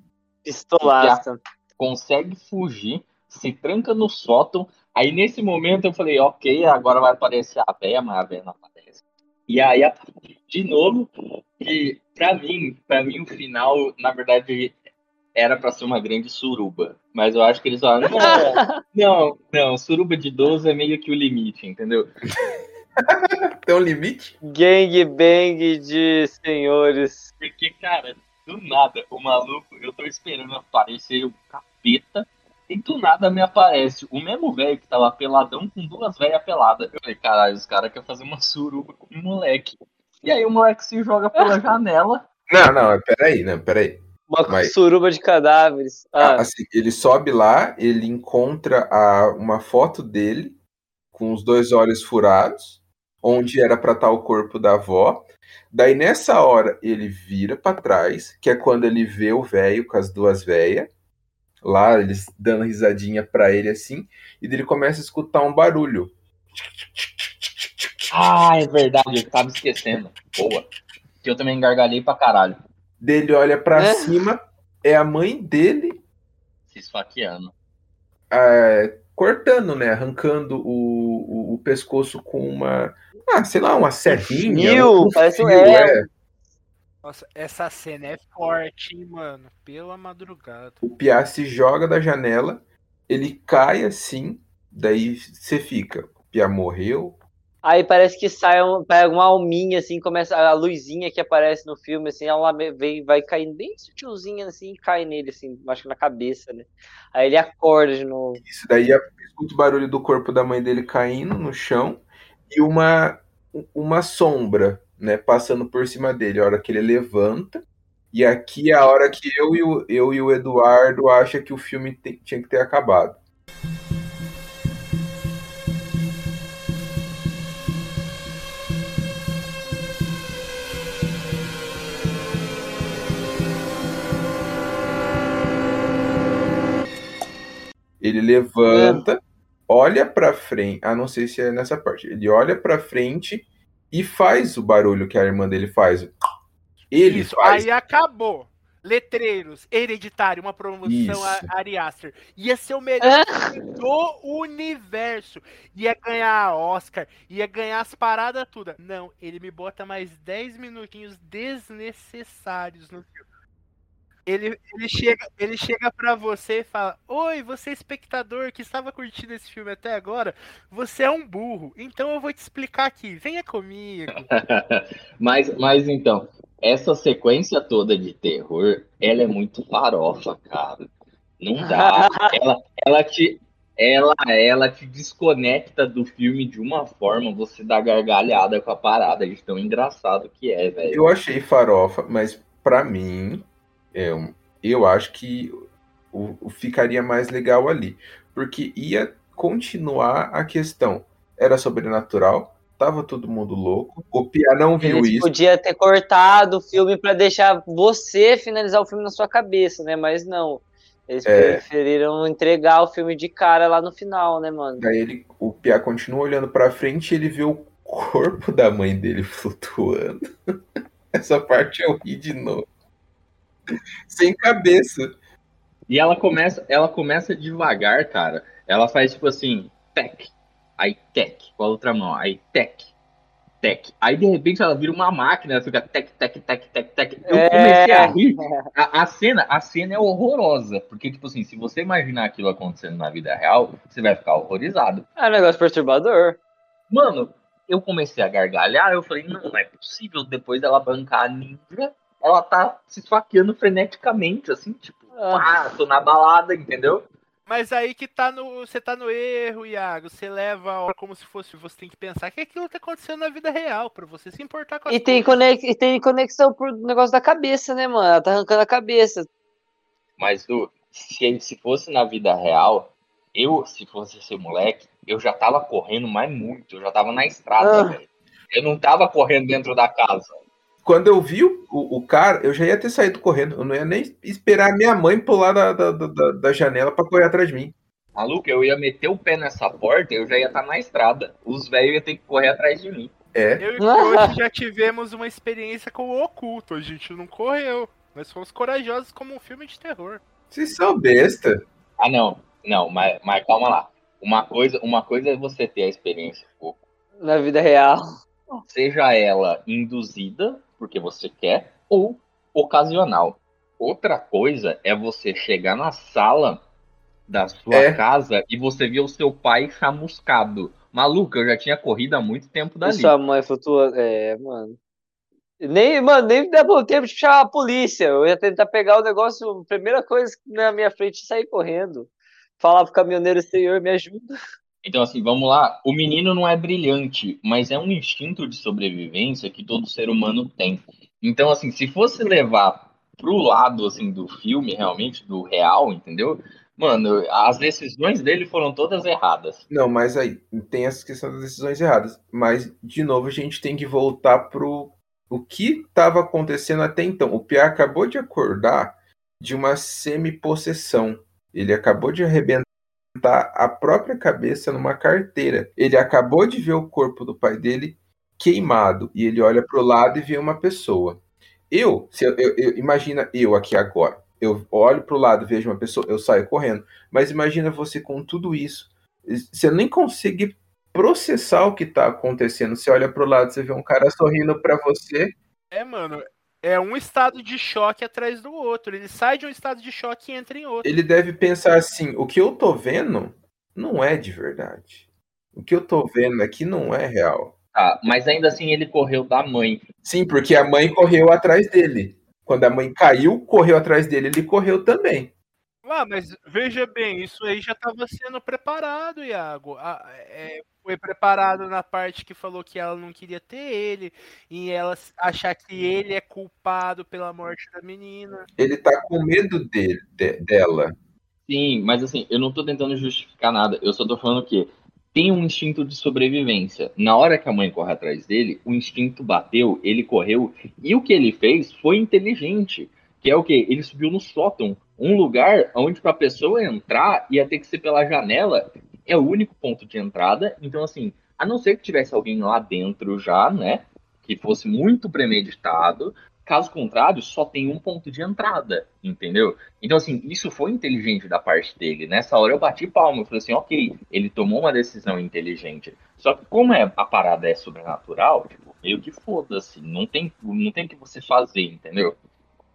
Pistolaça. Consegue fugir, se tranca no sótão. Aí nesse momento eu falei, ok, agora vai aparecer a véia, mas a véia não aparece. E aí, de novo, que pra mim, pra mim o final, na verdade, era pra ser uma grande suruba. Mas eu acho que eles falaram, não, não, não, suruba de 12 é meio que o limite, entendeu? Tem um limite? Gang bang de senhores. Porque, cara, do nada, o maluco, eu tô esperando aparecer o capeta, e do nada me aparece o mesmo velho que tava peladão com duas velhas peladas. Eu falei, caralho, os caras querem fazer uma suruba com o moleque. E aí o moleque se joga pela janela. Não, não, peraí, não, peraí. Uma Mas- suruba de cadáveres. Ah, Assim, ele sobe lá, ele encontra a, uma foto dele com os dois olhos furados, onde era pra estar o corpo da avó. Daí nessa hora ele vira pra trás, que é quando ele vê o velho com as duas velhas, lá eles dando risadinha pra ele assim, e ele começa a escutar um barulho. Ah, é verdade, eu tava esquecendo. Boa. Que eu também gargalhei pra caralho. Dele olha pra É? cima, é a mãe dele Se esfaqueando. é, cortando, né? Arrancando o, o, o pescoço com uma. Ah, sei lá, uma serrinha. fio, um parece um- fio, é. é. Nossa, essa cena é forte, hein, mano. Pela madrugada. O Piá se joga da janela, ele cai assim, daí você fica. O Piá morreu. Aí parece que sai um, pega uma alminha, assim, começa a luzinha que aparece no filme, assim, ela vem, vai caindo bem sutilzinha, assim, e cai nele, assim, acho que na cabeça, né? Aí ele acorda de novo. Isso daí escuta o barulho do corpo da mãe dele caindo no chão e uma, uma sombra, né, passando por cima dele. A hora que ele levanta. E aqui é a hora que eu e o, eu e o Eduardo acha que o filme tem- tinha que ter acabado. Ele levanta, olha pra frente. Ah, não sei se é nessa parte. Ele olha pra frente e faz o barulho que a irmã dele faz. Ele Isso, faz. aí acabou. Letreiros, hereditário, uma promoção a Ari Aster. Ia ser o melhor filme do universo. Ia ganhar Oscar, ia ganhar as paradas tudo. Não, ele me bota mais 10 minutinhos desnecessários no filme. Ele, ele, chega, ele chega pra você e fala: Oi, você espectador que estava curtindo esse filme até agora, você é um burro. Então eu vou te explicar aqui. Venha comigo. mas, mas então, essa sequência toda de terror, ela é muito farofa, cara. Não dá. ela, ela te. Ela, ela te desconecta do filme de uma forma, você dá gargalhada com a parada de tão engraçado que é, velho. Eu achei farofa, mas pra mim, é, um- eu acho que o, o ficaria mais legal ali. Porque ia continuar a questão. Era sobrenatural, tava todo mundo louco. O Pia não viu Eles isso. podia ter cortado o filme pra deixar você finalizar o filme na sua cabeça, né? Mas não. Eles É. preferiram entregar o filme de cara lá no final, né, mano? Daí ele, o Pia continua olhando pra frente e ele vê o corpo da mãe dele flutuando. Essa parte eu ri de novo. Sem cabeça. E ela começa, ela começa devagar, cara. Ela faz tipo assim, tec, aí tec, com a outra mão, aí tec, tec. Aí de repente ela vira uma máquina, ela fica tec, tec, tec, tec, tec. Eu É. comecei a rir. A, a cena, a cena é horrorosa, porque tipo assim, se você imaginar aquilo acontecendo na vida real, você vai ficar horrorizado. É um negócio perturbador. Mano, eu comecei a gargalhar, eu falei, não, não é possível. Depois dela bancar a ninja, ela tá se esfaqueando freneticamente, assim, tipo, Ah. ah, tô na balada, entendeu? Mas aí que tá no. Você tá no erro, Iago. Você leva a hora como se fosse. Você tem que pensar que aquilo tá acontecendo na vida real, pra você se importar com as E tem, conex... e tem conexão pro negócio da cabeça, né, mano? Ela tá arrancando a cabeça. Mas, Du, se, se fosse na vida real, eu, se fosse esse moleque, eu já tava correndo mais muito, eu já tava na estrada, Ah. velho. Eu não tava correndo dentro da casa. Quando eu vi o, o, o cara, eu já ia ter saído correndo. Eu não ia nem esperar a minha mãe pular da, da, da, da janela pra correr atrás de mim. Maluco, eu ia meter o pé nessa porta, eu já ia estar na estrada. Os velhos iam ter que correr atrás de mim. É. Eu e o hoje já tivemos uma experiência com o oculto. A gente não correu. Nós fomos corajosos como um filme de terror. Vocês são besta. Ah, não. Não, mas, mas calma lá. Uma coisa, uma coisa é você ter a experiência, pô, Na vida real. seja ela induzida, porque você quer, ou ocasional. Outra coisa é você chegar na sala da sua É. casa e você ver o seu pai chamuscado. Maluco, eu já tinha corrido há muito tempo E dali. sua mãe flutua. É, mano. Nem, mano, nem deu tempo de chamar a polícia. Eu ia tentar pegar o negócio, primeira coisa na minha frente e sair correndo. Falar pro caminhoneiro, senhor, me ajuda. Então, assim, vamos lá. O menino não é brilhante, mas é um instinto de sobrevivência que todo ser humano tem. Então, assim, se fosse levar pro lado, assim, do filme, realmente, do real, entendeu? Mano, as decisões dele foram todas erradas. Não, mas aí tem essa questão das decisões erradas. Mas, de novo, a gente tem que voltar pro o que estava acontecendo até então. O Pia acabou de acordar de uma semi-possessão. Ele acabou de arrebentar a própria cabeça numa carteira. Ele acabou de ver o corpo do pai dele queimado e ele olha para o lado e vê uma pessoa. Eu, se eu, eu, eu imagina eu aqui agora. Eu olho para o lado, vejo uma pessoa, eu saio correndo. Mas imagina você com tudo isso, você nem consegue processar o que está acontecendo. Você olha para o lado, você vê um cara sorrindo para você. É, mano, é um estado de choque atrás do outro. Ele sai de um estado de choque e entra em outro. Ele deve pensar assim: o que eu tô vendo não é de verdade. O que eu tô vendo aqui não é real. Ah, mas ainda assim ele correu da mãe. Sim, porque a mãe correu atrás dele. Quando a mãe caiu, correu atrás dele, ele correu também. Ah, mas veja bem, isso aí já estava sendo preparado, Iago. Ah, é, foi preparado na parte que falou que ela não queria ter ele, e ela achar que ele é culpado pela morte da menina. Ele tá com medo dele, de, dela. Sim, mas assim, eu não tô tentando justificar nada. Eu só tô falando que tem um instinto de sobrevivência. Na hora que a mãe corre atrás dele, o instinto bateu, ele correu, e o que ele fez foi inteligente. Que é o que? Ele subiu no sótão, um lugar onde para a pessoa entrar ia ter que ser pela janela, é o único ponto de entrada. Então, assim, a não ser que tivesse alguém lá dentro já, né? Que fosse muito premeditado, Caso contrário, só tem um ponto de entrada, entendeu? Então, assim, isso foi inteligente da parte dele. Nessa hora eu bati palma, eu falei assim, ok, ele tomou uma decisão inteligente. Só que como é, a parada é sobrenatural, tipo, meio que foda-se, não tem não tem o que você fazer, entendeu?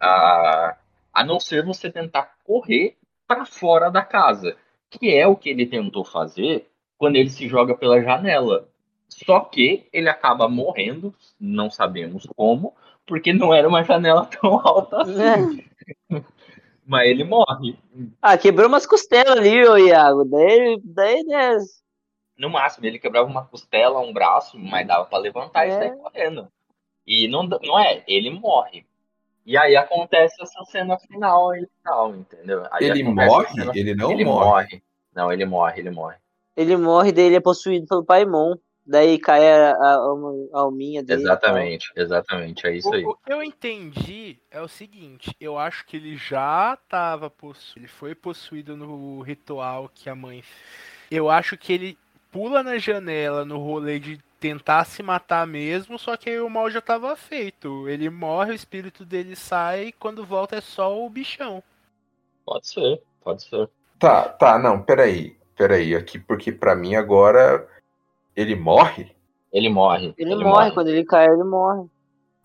A, a não ser você tentar correr para fora da casa, que é o que ele tentou fazer quando ele se joga pela janela. Só que ele acaba morrendo, não sabemos como, porque não era uma janela tão alta assim. É. Mas ele morre. Ah, quebrou umas costelas ali, ô Iago. Daí, daí, né? No máximo, ele quebrava uma costela, um braço, mas dava para levantar é. e sair correndo. E não, não é, ele morre. E aí acontece essa cena final e tal, entendeu? Aí ele morre? Cena... Ele não ele morre. morre. Não, ele morre, ele morre. Ele morre, daí ele é possuído pelo Paimon daí cai a, a, a alminha dele. Exatamente, exatamente, é isso o, aí. O que eu entendi é o seguinte, eu acho que ele já estava possuído, ele foi possuído no ritual que a mãe... Eu acho que ele pula na janela no rolê de tentar se matar mesmo, só que aí o mal já estava feito. Ele morre, o espírito dele sai e quando volta é só o bichão. Pode ser, pode ser. Tá, tá, não, peraí. Peraí, aqui, porque para mim agora ele morre? Ele morre. Ele, ele morre. morre, quando ele cai, ele morre.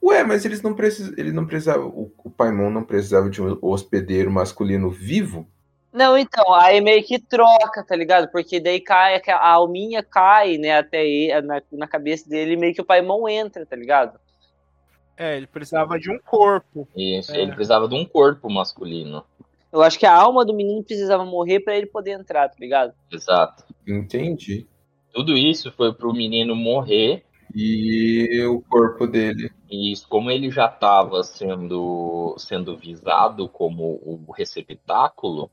Ué, mas eles não precisam. Ele não precisava. O, o Paimon não precisava de um hospedeiro masculino vivo? Não, então, aí meio que troca, tá ligado? Porque daí cai, a alminha cai, né, até aí, na, na cabeça dele, meio que o Paimon entra, tá ligado? É, ele precisava de um corpo. Isso, é. ele precisava de um corpo masculino. Eu acho que a alma do menino precisava morrer para ele poder entrar, tá ligado? Exato. Entendi. Tudo isso foi para o menino morrer. E o corpo dele. E como ele já estava sendo, sendo visado como o receptáculo,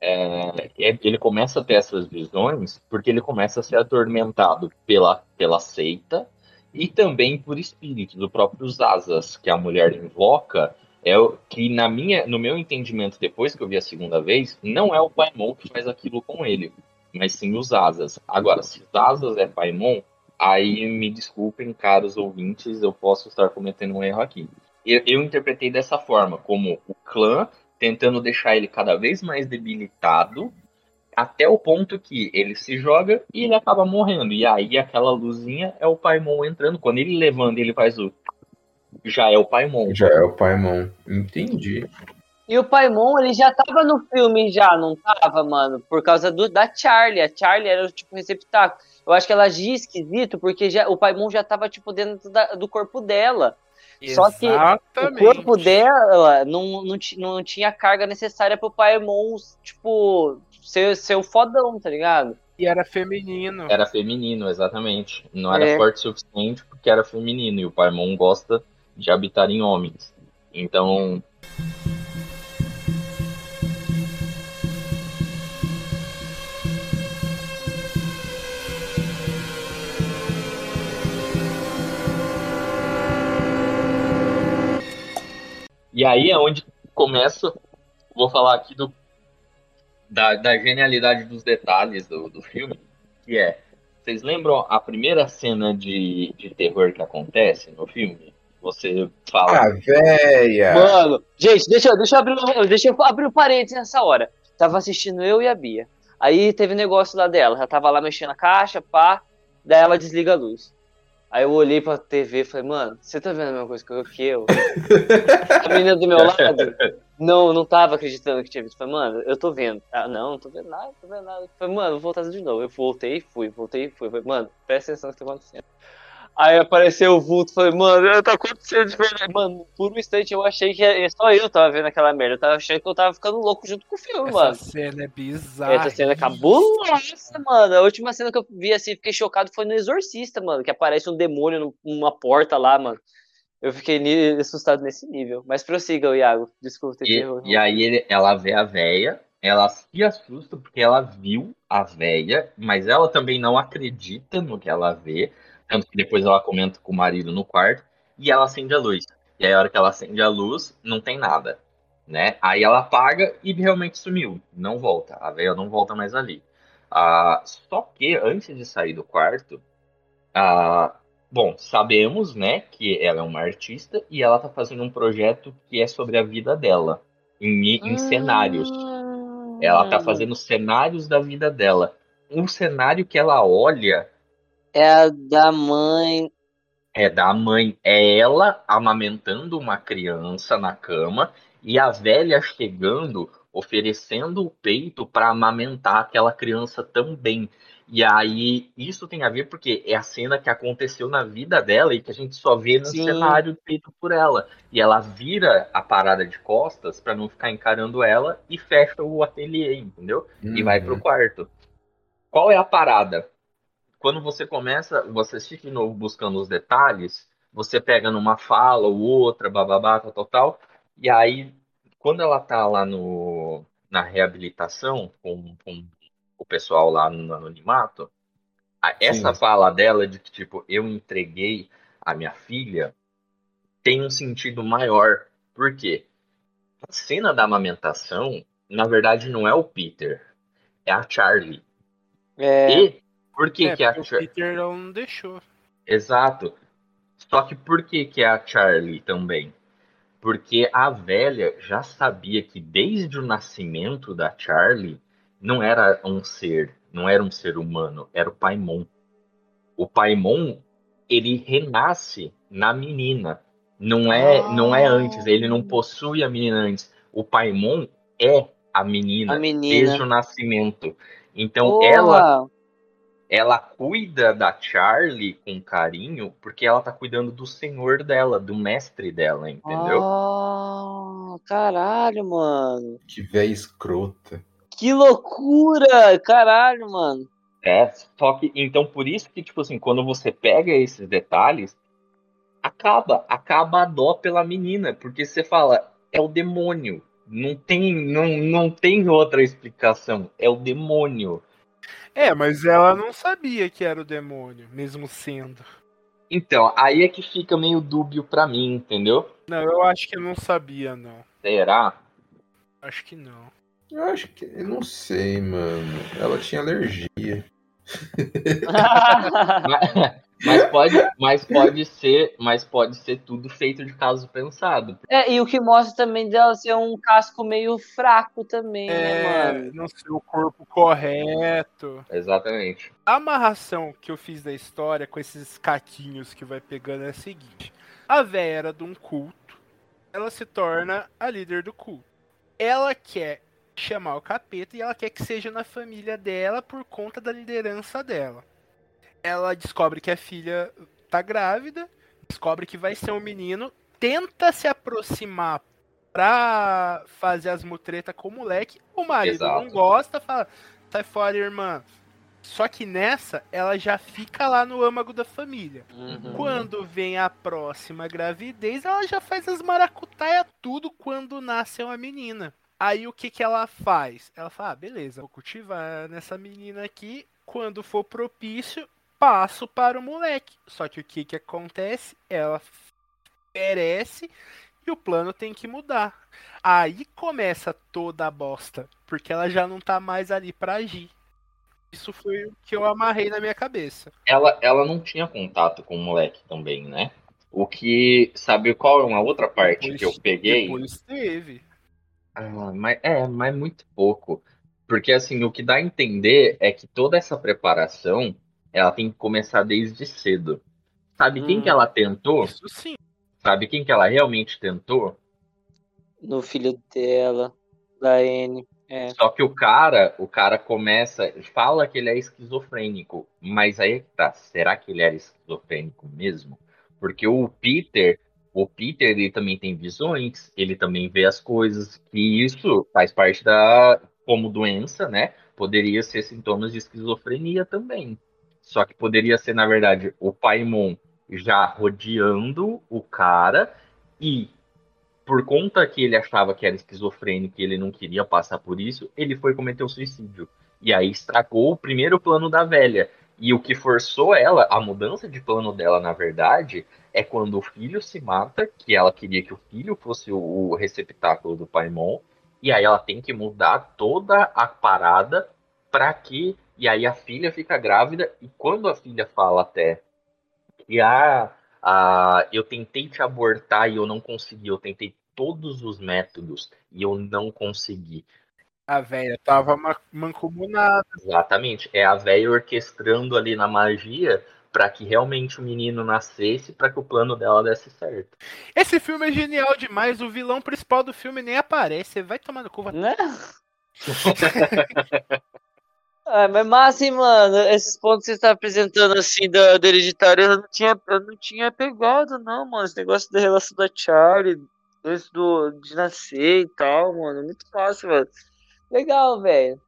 é, é, ele começa a ter essas visões porque ele começa a ser atormentado pela, pela seita e também por espíritos, do próprio Zazas, que a mulher invoca, é o que na minha, no meu entendimento depois que eu vi a segunda vez, não é o Paimon que faz aquilo com ele mas sim os asas. Agora, se asas é Paimon, aí me desculpem, caros ouvintes, eu posso estar cometendo um erro aqui. Eu, eu interpretei dessa forma, como o clã tentando deixar ele cada vez mais debilitado, até o ponto que ele se joga e ele acaba morrendo. E aí aquela luzinha é o Paimon entrando. Quando ele levanta, ele faz o. Já é o Paimon. Já é o Paimon. Entendi. E o Paimon, ele já tava no filme já, não tava, mano? Por causa do, da Charlie. A Charlie era, tipo, receptáculo. Eu acho que ela agia esquisito, porque já, o Paimon já tava, tipo, dentro da, do corpo dela. Só que o corpo dela não, não, não tinha carga necessária pro Paimon, tipo, ser, ser o fodão, tá ligado? E era feminino. Era feminino, exatamente. Não era é. forte o suficiente porque era feminino. E o Paimon gosta de habitar em homens. Então, E aí é onde começa, vou falar aqui do, da, da genialidade dos detalhes do, do filme, que é, vocês lembram a primeira cena de, de terror que acontece no filme? Você fala. Ah, véia! Mano, gente, deixa, eu- deixa, eu abrir, um- deixa eu abrir um parênteses nessa hora. Tava assistindo eu e a Bia. Aí teve negócio lá dela. Ela tava lá mexendo a caixa, pá. Daí ela desliga a luz. Aí eu olhei pra TV e falei, mano, você tá vendo a mesma coisa que eu? Que eu? a menina do meu lado não, não tava acreditando que tinha visto. Falei, mano, eu tô vendo. Ah, não, não tô vendo nada, não tô vendo nada. Falei, mano, vou voltar de novo. Eu voltei, fui, voltei, fui. Falei, mano, presta atenção no que tá acontecendo. Aí apareceu o vulto, falei, mano, tá acontecendo de verdade. Mano, por um instante eu achei que é- só eu tava vendo aquela merda. Eu tava achando que eu tava ficando louco junto com o filme, Essa mano. cena é bizarra. Essa cena cabulosa, mano. A última cena que eu vi assim, fiquei chocado foi no Exorcista, mano. Que aparece um demônio numa porta lá, mano. Eu fiquei assustado nesse nível. Mas prossiga, Iago. Desculpa ter E, terror. e aí ele- ela vê a véia, ela se assusta porque ela viu a véia, mas ela também não acredita no que ela vê. Tanto que depois ela comenta com o marido no quarto e ela acende a luz. E aí a hora que ela acende a luz, não tem nada. Né? Aí ela apaga e realmente sumiu. Não volta. A véia não volta mais ali. Ah, só que antes de sair do quarto, ah, bom, sabemos, né, que ela é uma artista e ela tá fazendo um projeto que é sobre a vida dela, em, em cenários. Ela tá fazendo cenários da vida dela. Um cenário que ela olha É a da mãe. é da mãe, é ela amamentando uma criança na cama e a velha chegando, oferecendo o peito para amamentar aquela criança também. E aí isso tem a ver porque é a cena que aconteceu na vida dela e que a gente só vê no Sim. cenário feito por ela. E ela vira a parada de costas para não ficar encarando ela e fecha o ateliê, entendeu? e vai pro quarto. Qual é a parada? Quando você começa, você assiste de novo buscando os detalhes, você pega numa fala ou outra, bababá, tal, tal, tal, e aí, quando ela tá lá no, na reabilitação com, com o pessoal lá no anonimato, essa Sim. fala dela de que, tipo, eu entreguei a minha filha, tem um sentido maior. Por quê? A cena da amamentação, na verdade, não é o Peter, é a Charlie. É, E por que, É, que a Charlie? Peter não deixou. Exato. Só que por que, que a Charlie também? Porque a velha já sabia que desde o nascimento da Charlie não era um ser, não era um ser humano, era o Paimon. O Paimon, ele renasce na menina. Não é, não é antes, ele não possui a menina antes. O Paimon é a menina, A menina. desde o nascimento. Então ela Porra! Ela cuida da Charlie com carinho porque ela tá cuidando do senhor dela, do mestre dela, entendeu? Ah, caralho, mano. Que véia escrota. Que loucura! Caralho, mano. É, só que então por isso que tipo assim, quando você pega esses detalhes, acaba, acaba a dó pela menina, porque você fala, é o demônio. Não tem, não, não tem outra explicação, é o demônio. É, mas ela não sabia que era o demônio, mesmo sendo. Então, aí é que fica meio dúbio pra mim, entendeu? Não, eu acho que não sabia, não. Será? Acho que não. Eu acho que. Eu não sei, mano. Ela tinha alergia. mas, mas pode, mas pode ser, mas pode ser tudo feito de caso pensado. É, e o que mostra também dela ser um casco meio fraco também, né, É, mano? não sei o corpo correto. Exatamente. A amarração que eu fiz da história com esses caquinhos que vai pegando é a seguinte: a véia era de um culto, ela se torna a líder do culto. Ela quer chamar o capeta e ela quer que seja na família dela por conta da liderança dela. Ela descobre que a filha tá grávida, descobre que vai ser um menino, tenta se aproximar pra fazer as mutretas com o moleque. O marido não Exato. gosta, fala: sai fora, irmã. Só que nessa, ela já fica lá no âmago da família. Uhum. Quando vem a próxima gravidez, ela já faz as maracutaia tudo quando nasce uma menina. Aí o que que ela faz? Ela fala, ah, beleza, vou cultivar nessa menina aqui. Quando for propício, passo para o moleque. Só que o que que acontece? Ela perece e o plano tem que mudar. Aí começa toda a bosta, porque ela já não tá mais ali para agir. Isso foi o que eu amarrei na minha cabeça. Ela, ela não tinha contato com o moleque também, né? O que. Sabe qual é uma outra parte Depois- que eu peguei? Depois teve. Ah, mas, é, mas muito pouco. Porque assim, o que dá a entender é que toda essa preparação ela tem que começar desde cedo. Sabe quem Hum. que ela tentou? Isso sim. Sabe quem que ela realmente tentou? No filho dela, da N. É. Só que o cara, o cara começa, fala que ele é esquizofrênico, mas aí é que tá, será que ele era esquizofrênico mesmo? Porque o Peter, o Peter ele também tem visões, ele também vê as coisas, e isso faz parte da como doença, né? Poderia ser sintomas de esquizofrenia também. Só que poderia ser, na verdade, o Paimon já rodeando o cara e por conta que ele achava que era esquizofrênico e ele não queria passar por isso, ele foi cometer o suicídio. E aí estragou o primeiro plano da velha. E o que forçou ela, a mudança de plano dela, na verdade, é quando o filho se mata, que ela queria que o filho fosse o, receptáculo do Paimon, e aí ela tem que mudar toda a parada para que. E aí a filha fica grávida, e quando a filha fala até que ah, ah, eu tentei te abortar e eu não consegui, eu tentei todos os métodos e eu não consegui. A velha tava ma- mancomunada. Exatamente, é a velha orquestrando ali na magia para que realmente o menino nascesse, para que o plano dela desse certo. Esse filme é genial demais. O vilão principal do filme nem aparece. Você vai tomar no cu. vai- Né? Ah, mas hein, mano? Esses pontos que você está apresentando assim do, do hereditário, eu não tinha, eu não tinha pegado, não, mano. Esse negócio da relação da Charlie, do, de nascer e tal, mano. Muito fácil, mano. Legal, velho.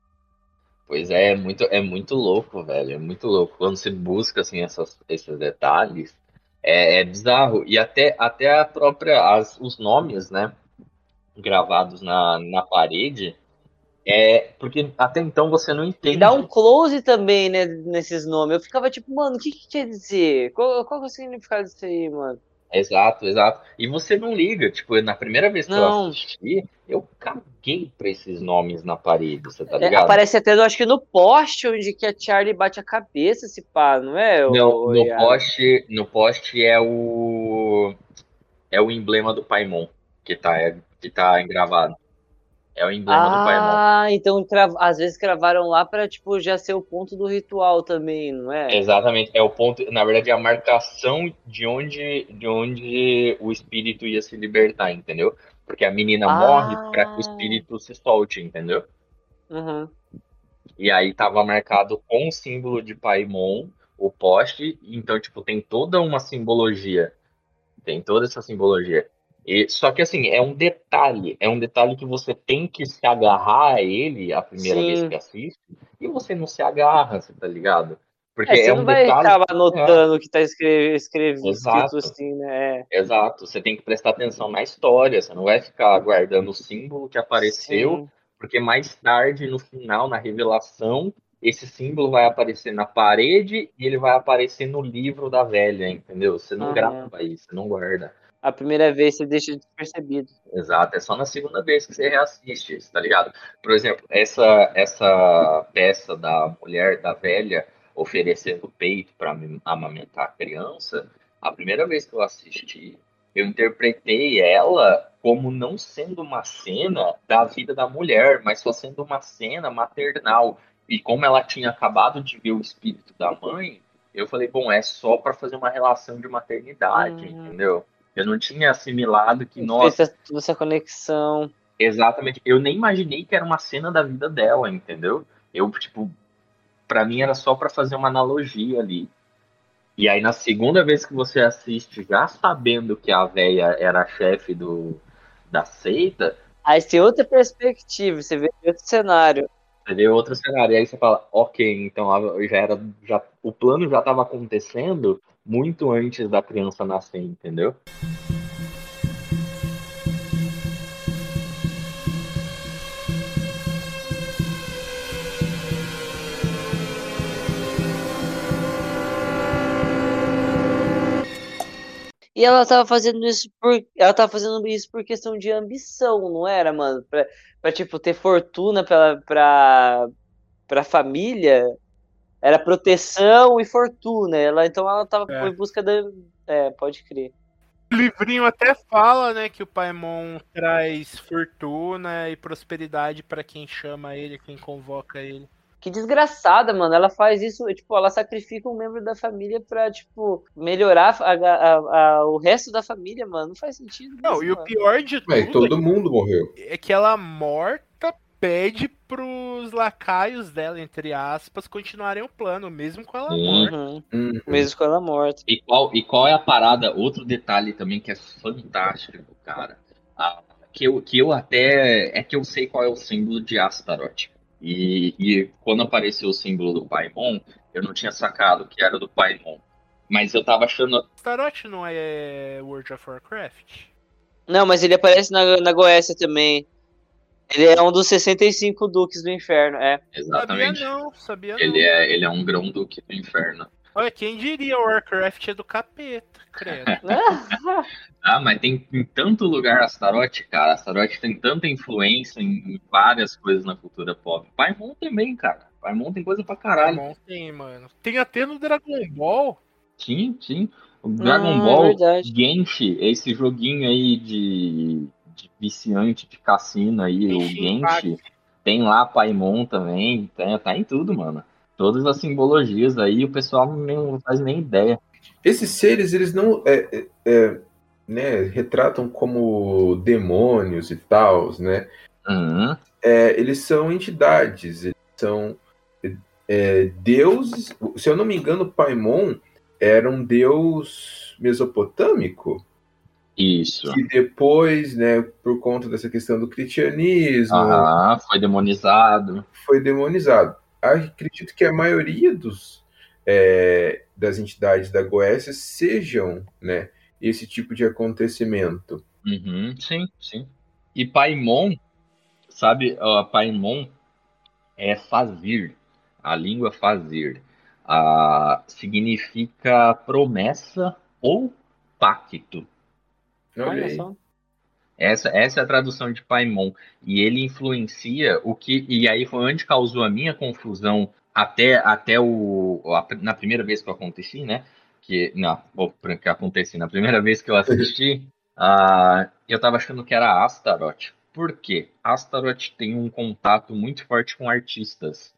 Pois é, é muito, é muito louco, velho. É muito louco. Quando você busca assim, essas, esses detalhes, é, é bizarro. E até, até a própria, as, os nomes, né? Gravados na, na parede. É, porque até então você não E entende. dá um close também, né, nesses nomes. Eu ficava tipo, mano, o que que quer dizer? Qual, qual é o significado disso aí, mano? Exato, exato. E você não liga, tipo, na primeira vez que eu Não. assisti, eu caguei pra esses nomes na parede, você tá É, ligado? aparece até, eu acho que no poste onde que a Charlie bate a cabeça, se pá, não é? Não, ô, no poste, no poste é o é o emblema do Paimon que tá é, que tá engravado. É o emblema do Paimon. Ah, então às vezes cravaram lá pra, tipo, já ser o ponto do ritual também, não é? Exatamente, é o ponto, na verdade é a marcação de onde de onde o espírito ia se libertar, entendeu? Porque a menina Ah. morre pra que o espírito se solte, entendeu? Uhum. E aí tava marcado com o símbolo de Paimon, o poste, então, tipo, tem toda uma simbologia. Tem toda essa simbologia. E, só que, assim, é um detalhe. É um detalhe que você tem que se agarrar a ele a primeira Sim. vez que assiste, e você não se agarra, você tá ligado? Porque É, você é não um vai detalhe. acabar anotando o que tá escre- escrevido, Exato. escrito assim, né? Exato, você tem que prestar atenção na história, você não vai ficar guardando o símbolo que apareceu, Sim. porque mais tarde, no final, na revelação, esse símbolo vai aparecer na parede e ele vai aparecer no livro da velha, entendeu? Você não Aham. grava isso, você não guarda. A primeira vez você deixa despercebido. Exato, é só na segunda vez que você reassiste, isso, tá ligado? Por exemplo, essa, essa peça da mulher, da velha, oferecendo o peito para amamentar a criança, a primeira vez que eu assisti, eu interpretei ela como não sendo uma cena da vida da mulher, mas só sendo uma cena maternal. E como ela tinha acabado de ver o espírito da mãe, eu falei, bom, é só para fazer uma relação de maternidade, Uhum. entendeu? Eu não tinha assimilado que, nossa, Fez essa- toda essa conexão. Exatamente. Eu nem imaginei que era uma cena da vida dela, entendeu? Eu, tipo, pra mim era só pra fazer uma analogia ali. E aí, na segunda vez que você assiste, já sabendo que a véia era a chefe do, da seita, Aí você tem outra perspectiva, você vê outro cenário. Você vê outro cenário. E aí você fala, ok, então já era. Já, o plano já estava acontecendo muito antes da criança nascer, entendeu? E ela tava fazendo isso por. Ela tava fazendo isso por questão de ambição, não era, mano? Pra, pra tipo, ter fortuna pra, pra, pra família. Era proteção e fortuna. Ela, então ela tava É. em busca da. É, pode crer. O livrinho até fala, né, que o Paimon traz fortuna e prosperidade pra quem chama ele, quem convoca ele. Que desgraçada, mano. Ela faz isso, tipo, ela sacrifica um membro da família pra, tipo, melhorar a- a- a- o resto da família, mano. Não faz sentido. Não, isso, e o mano. pior de tudo todo mundo morreu. é que ela morta pede pros lacaios dela, entre aspas, continuarem o plano, mesmo com ela Sim. morta. Uhum. Uhum. Mesmo com ela morta. E qual, e qual é a parada? Outro detalhe também que é fantástico, cara. Ah, que, eu, que eu até. É que eu sei qual é o símbolo de Astaroth. E, e quando apareceu o símbolo do Paimon, eu não tinha sacado que era do Paimon. Mas eu tava achando. Tarot não é World of Warcraft? Não, mas ele aparece na, na Goécia também. Ele é um dos 65 duques do inferno, é. Exatamente. Sabia não, sabia não. Ele é, ele é um grão-duque do inferno. Olha, quem diria Warcraft é do capeta, credo. Ah, mas tem em tanto lugar Astaroth, cara. Astaroth tem tanta influência em, em várias coisas na cultura pop. Paimon também, cara. Paimon tem coisa pra caralho. Pokémon tem, mano. Tem até no Dragon Ball. Sim, sim. O Dragon Ah, Ball verdade. Genshi, esse joguinho aí de, de viciante de cassino aí, o Genshin Genshi, tem lá Paimon também, tá, tá em tudo, mano. Todas as simbologias aí, o pessoal não faz nem ideia. Esses seres, eles não é, é, é, né, retratam como demônios e tal, né? Uhum. É, eles são entidades, eles são é, deuses. Se eu não me engano, Paimon era um deus mesopotâmico Isso. que depois, né, por conta dessa questão do cristianismo, Ah, foi demonizado. foi demonizado. Acredito que a maioria dos, é, das entidades da Goécia sejam né, esse tipo de acontecimento. Uhum, sim, sim. E Paimon, sabe, ó, Paimon é fazir, a língua fazir. Ah, significa promessa ou pacto. Olha só. Essa, essa é a tradução de Paimon. E ele influencia o que. E aí foi onde causou a minha confusão até, até o. a- na primeira vez que eu aconteci, né? Que. Não, que aconteci. Na primeira vez que eu assisti, ah, eu tava achando que era Astaroth. Por quê? Astaroth tem um contato muito forte com artistas.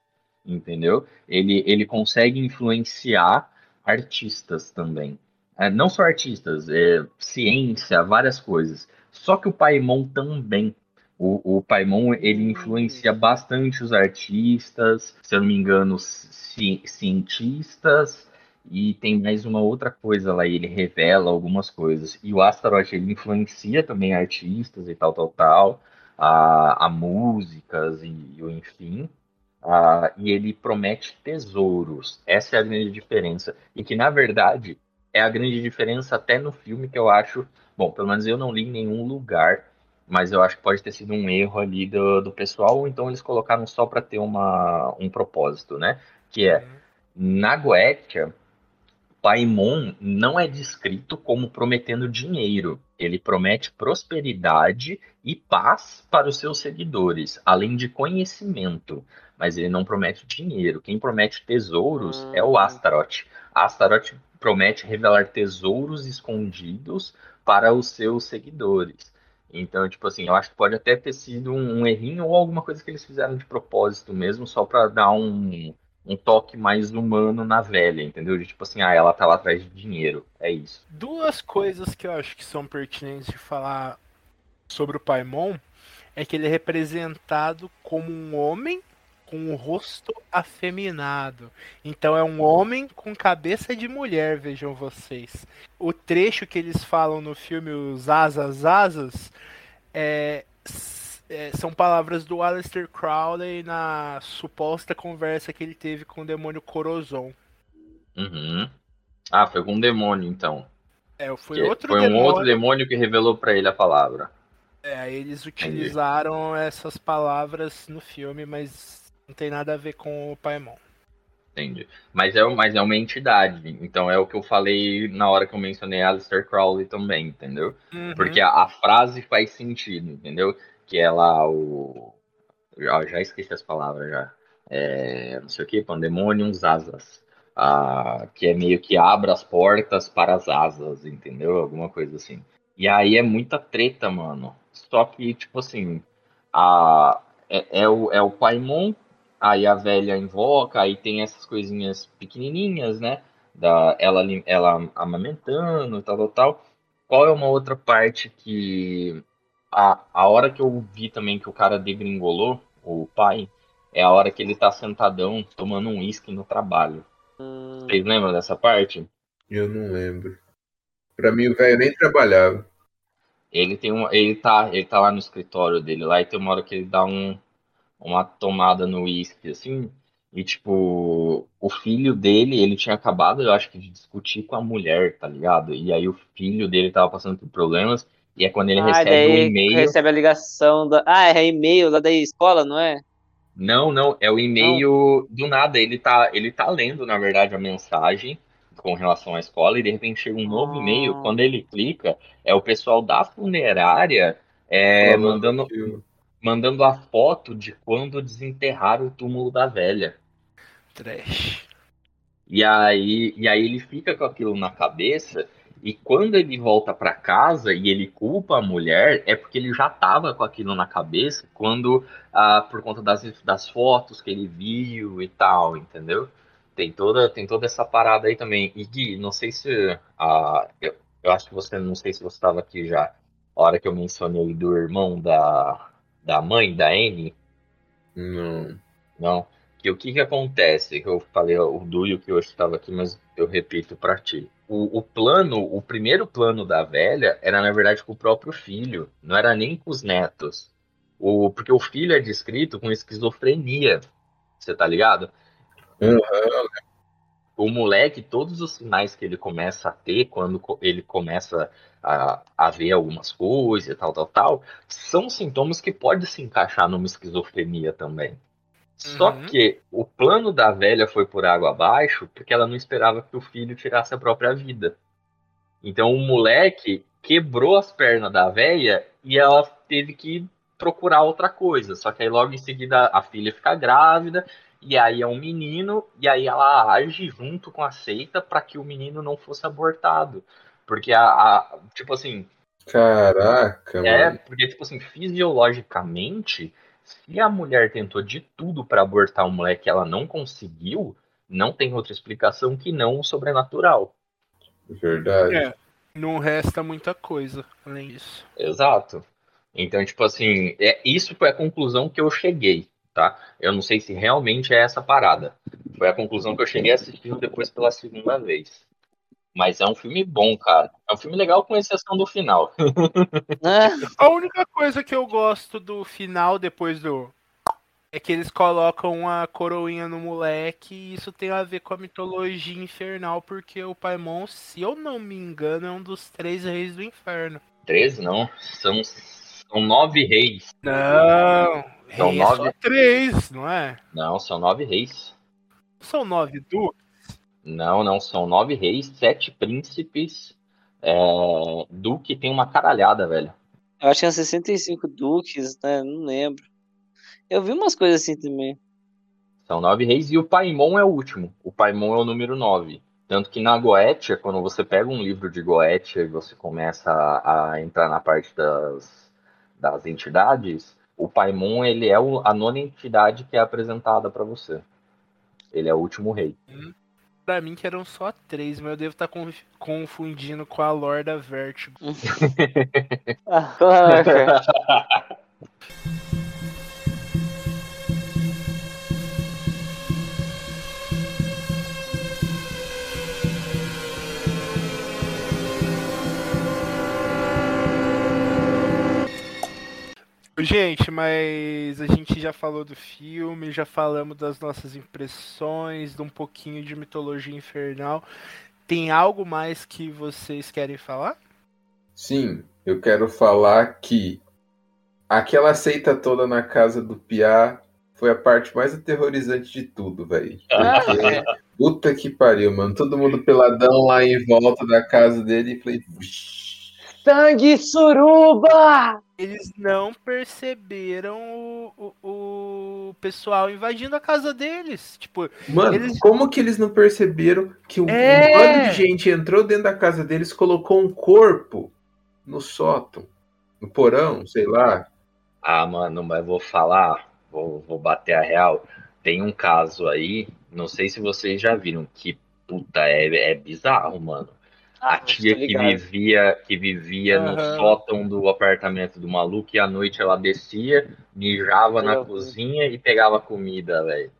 Entendeu? Ele, ele consegue influenciar artistas também. É, não só artistas, é, ciência, várias coisas. Só que o Paimon também. O, o Paimon, ele influencia bastante os artistas, se eu não me engano, ci- cientistas, e tem mais uma outra coisa lá, ele revela algumas coisas. E o Astaroth, ele influencia também artistas e tal, tal, tal, a, a músicas e, e o enfim. Ah, e ele promete tesouros. Essa é a grande diferença. E que, na verdade, é a grande diferença até no filme que eu acho. Bom, pelo menos eu não li em nenhum lugar, mas eu acho que pode ter sido um erro ali do, do pessoal, ou então eles colocaram só para ter uma, um propósito, né? Que é, na Goetia, Paimon não é descrito como prometendo dinheiro. Ele promete prosperidade e paz para os seus seguidores, além de conhecimento. Mas ele não promete dinheiro. Quem promete tesouros é o Astaroth. Astaroth promete revelar tesouros escondidos para os seus seguidores. Então, tipo assim, eu acho que pode até ter sido um, um errinho ou alguma coisa que eles fizeram de propósito mesmo, só para dar um, um toque mais humano na velha, entendeu? De tipo assim, ah, ela tá lá atrás de dinheiro. É isso. Duas coisas que eu acho que são pertinentes de falar sobre o Paimon é que ele é representado como um homem com o rosto afeminado. Então é um homem com cabeça de mulher, vejam vocês. O trecho que eles falam no filme Os Asas Asas é, é, são palavras do Aleister Crowley na suposta conversa que ele teve com o demônio Corozon. Uhum. Ah, foi com um demônio, então. É, foi Que outro foi um demônio. outro demônio que revelou pra ele a palavra. É, eles utilizaram essas palavras no filme, mas não tem nada a ver com o Paimon. Entendi. Mas é, mas é uma entidade. Então é o que eu falei na hora que eu mencionei Aleister Crowley também, entendeu? Uhum. Porque a, a frase faz sentido, entendeu? Que lá o. Já, já esqueci as palavras já. É, não sei o que, Pandemonium Asas. Ah, que é meio que abra as portas para as asas, entendeu? Alguma coisa assim. E aí é muita treta, mano. Só que, tipo assim, a, é, é o, é o Paimon, aí a velha invoca, aí tem essas coisinhas pequenininhas, né? Da, ela, ela amamentando, tal, tal, tal. Qual é uma outra parte que a, a hora que eu vi também que o cara degringolou, o pai, é a hora que ele tá sentadão tomando um uísque no trabalho. Hum, Vocês lembram dessa parte? Eu não lembro. Pra mim, o velho nem trabalhava. Ele tem uma, ele tá, ele tá lá no escritório dele lá e tem uma hora que ele dá um, uma tomada no uísque assim, e tipo, o filho dele, ele tinha acabado, eu acho que de discutir com a mulher, tá ligado? E aí o filho dele tava passando por problemas, e é quando ele ah, recebe daí um e-mail. recebe a ligação da. Ah, é e-mail lá da escola, não é? Não, não, é o e-mail do nada. Ele tá, ele tá lendo, na verdade, a mensagem com relação à escola e de repente chega um novo Ah. e-mail. Quando ele clica, é o pessoal da funerária é, mandando, o- mandando a foto de quando desenterraram o túmulo da velha. Trash. E aí, e aí ele fica com aquilo na cabeça. E quando ele volta pra casa e ele culpa a mulher, é porque ele já tava com aquilo na cabeça quando, ah, por conta das, das fotos que ele viu e tal, entendeu? Tem toda, tem toda essa parada aí também. E Gui, não sei se. ah, eu, eu acho que você, não sei se você estava aqui já, a hora que eu mencionei do irmão da, da mãe, da Anne. Não. Não. Que o que que acontece? Que eu falei ó, o Duio que hoje estava aqui, mas eu repito pra ti. O, o plano, o primeiro plano da velha era na verdade com o próprio filho, não era nem com os netos. O, porque o filho é descrito com esquizofrenia. Você tá ligado? Uhum. O moleque, todos os sinais que ele começa a ter quando ele começa a, a ver algumas coisas e tal, tal, tal, são sintomas que podem se encaixar numa esquizofrenia também. Só Uhum. que o plano da velha foi por água abaixo porque ela não esperava que o filho tirasse a própria vida. Então o moleque quebrou as pernas da velha e ela teve que procurar outra coisa. Só que aí logo em seguida a filha fica grávida e aí é um menino e aí ela age junto com a seita para que o menino não fosse abortado. Porque a, a- tipo assim, Caraca, é, mano. porque, tipo assim, fisiologicamente, se a mulher tentou de tudo pra abortar o moleque e ela não conseguiu, não tem outra explicação que não o sobrenatural. Verdade. É. Não resta muita coisa além disso. Exato. Então, tipo assim, é, isso foi a conclusão que eu cheguei, tá? Eu não sei se realmente é essa parada. Foi a conclusão que eu cheguei assistindo depois pela segunda vez. Mas é um filme bom, cara. É um filme legal, com exceção do final. Ah, A única coisa que eu gosto do final, depois do. É que eles colocam uma coroinha no moleque e isso tem a ver com a mitologia infernal, porque o Paimon, se eu não me engano, é um dos três reis do inferno. Três, não. São, são nove reis. Não, São rei é só nove? três, não é? Não, são nove reis. São nove duques? Não, não, são nove reis, sete príncipes. É... Duque tem uma caralhada, velho. eu acho que é 65 duques, né? Não lembro. Eu vi umas coisas assim também. São nove reis e o Paimon é o último. O Paimon é o número nove. Tanto que na Goetia, quando você pega um livro de Goetia e você começa a, a entrar na parte das, das entidades, o Paimon ele é a nona entidade que é apresentada pra você. Ele é o último rei. Pra mim que eram só três, mas eu devo estar confundindo com a lore da Vertigo. Ah, Gente, mas a gente já falou do filme, já falamos das nossas impressões, de um pouquinho de mitologia infernal. Tem algo mais que vocês querem falar? Sim, eu quero falar que aquela seita toda na casa do Piá foi a parte mais aterrorizante de tudo, velho. Porque, puta que pariu, mano. Todo mundo peladão lá em volta da casa dele e falei. Sangue suruba! Eles não perceberam o, o, o pessoal invadindo a casa deles. Tipo, Mano, Eles- como que eles não perceberam que um, É. um bando de gente entrou dentro da casa deles, colocou um corpo no sótão, no porão, sei lá. Ah, mano, mas vou falar, vou, vou bater a real. Tem um caso aí, não sei se vocês já viram, que puta, é, é bizarro, mano. A tia que vivia, que vivia no Aham. sótão do apartamento do maluco e à noite ela descia, mijava na Meu cozinha e pegava comida, velho.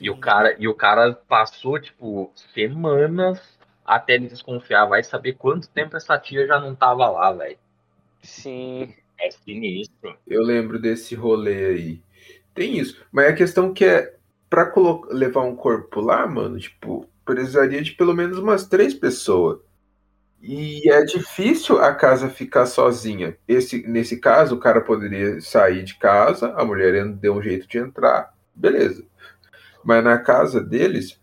E o cara, e o cara passou, tipo, semanas até ele desconfiar. Vai saber quanto tempo essa tia já não tava lá, velho. Sim. É sinistro. Eu lembro desse rolê aí. Tem isso. Mas a questão que é, pra levar um corpo lá, mano, tipo, precisaria de pelo menos umas três pessoas. E é difícil a casa ficar sozinha. Esse, nesse caso, o cara poderia sair de casa, a mulher deu um jeito de entrar, beleza. Mas na casa deles,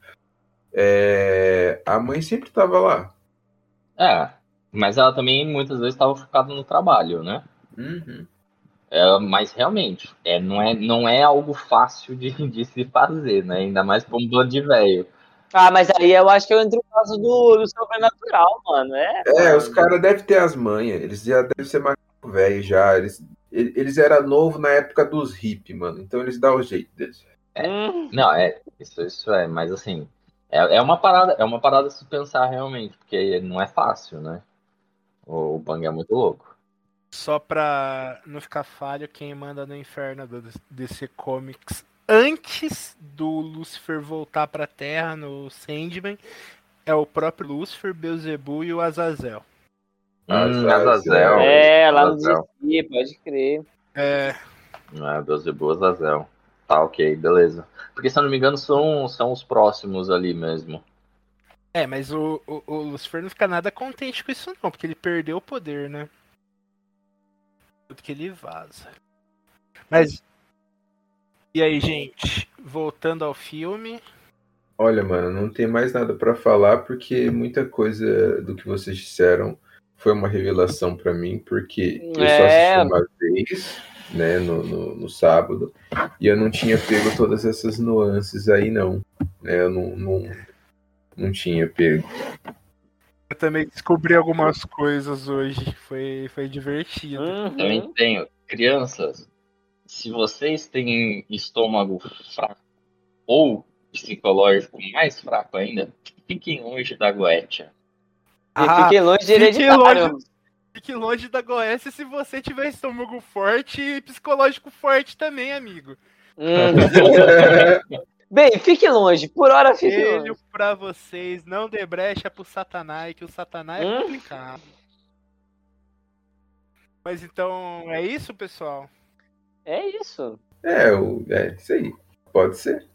é, a mãe sempre tava lá. É, mas ela também muitas vezes estava focada no trabalho, né? Uhum. É, mas realmente, é, não, é, não é algo fácil de, de se fazer, né? Ainda mais pra um bando de velho. Ah, mas aí eu acho que eu entro no caso do, do sobrenatural, mano. É, É, mano. os caras devem ter as manhas, eles já devem ser macaco velho já. Eles, ele- eles eram novos na época dos hip, mano. Então eles dão o jeito deles. Hum, Não, é, isso, isso é, mas assim, é, é uma parada, é uma parada se pensar realmente, porque não é fácil, né? O, o Bang é muito louco. Só pra não ficar falho, quem manda no inferno do DC Comics antes do Lucifer voltar pra Terra no Sandman é o próprio Lucifer, Beelzebub e o Azazel. Hum, Azazel. Azazel. é, lá no Azazel. DC, pode crer. É, É, Beelzebub, Azazel. Tá, ok, beleza. Porque se eu não me engano, são, são os próximos ali mesmo. é mas o, o, o Lucifer não fica nada contente com isso não, porque ele perdeu o poder, né? Tudo que ele vaza. Mas. E aí, gente? Voltando ao filme. Olha, mano, não tem mais nada pra falar porque muita coisa do que vocês disseram foi uma revelação pra mim, porque eu só É. assisti uma vez, né, no, no, no sábado, e eu não tinha pego todas essas nuances aí, não. Né, eu não, não, não tinha pego. Eu também descobri algumas coisas hoje. Foi, foi divertido. Também Uhum. tenho. Crianças, se vocês têm estômago fraco ou psicológico mais fraco ainda, fiquem longe da goetia. E fiquem longe de fique hereditário. longe. Fique longe da Goécia se você tiver estômago forte e psicológico forte também, amigo. Uhum. Bem, fique longe. Por hora, fique Espelho longe. pra vocês, não dê brecha pro Satanás, que o Satanás é Hum? complicado. Mas então, é isso, pessoal? É isso. É, o- é isso aí. Pode ser.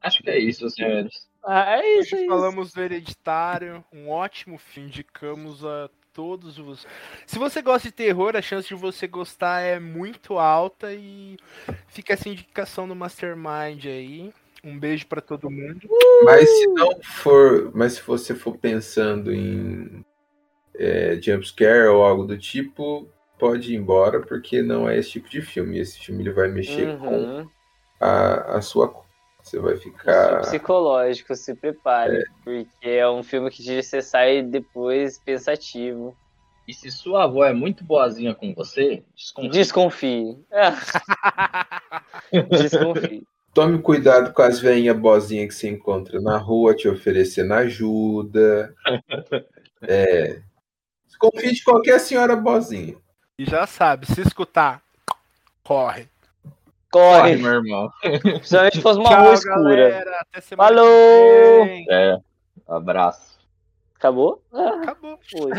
Acho que é isso, senhores. Ah, é isso, é Hoje isso. falamos do Hereditário, um ótimo filme, indicamos a todos os. Se você gosta de terror, a chance de você gostar é muito alta e fica essa indicação no Mastermind aí. Um beijo pra todo mundo. Mas se não for, mas se você for pensando em é, jumpscare ou algo do tipo, pode ir embora, porque não é esse tipo de filme. Esse filme ele vai mexer com Uhum. a, a sua. Você vai ficar. Psicológico, se prepare. Porque é um filme que você sai depois pensativo. E se sua avó é muito boazinha com você, desconfie. Desconfie. É. Desconfie. Tome cuidado com as veinhas bozinhas que você encontra na rua te oferecendo ajuda. É. Desconfie de qualquer senhora bozinha. E já sabe, se escutar, corre. Corre, corre meu irmão. Principalmente se fosse uma Tchau, rua escura. Falou! É, abraço. Acabou? Acabou. Ah, foi.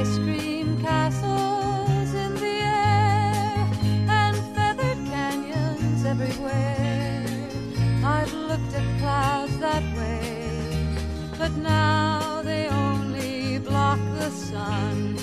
ice cream. But now they only block the sun.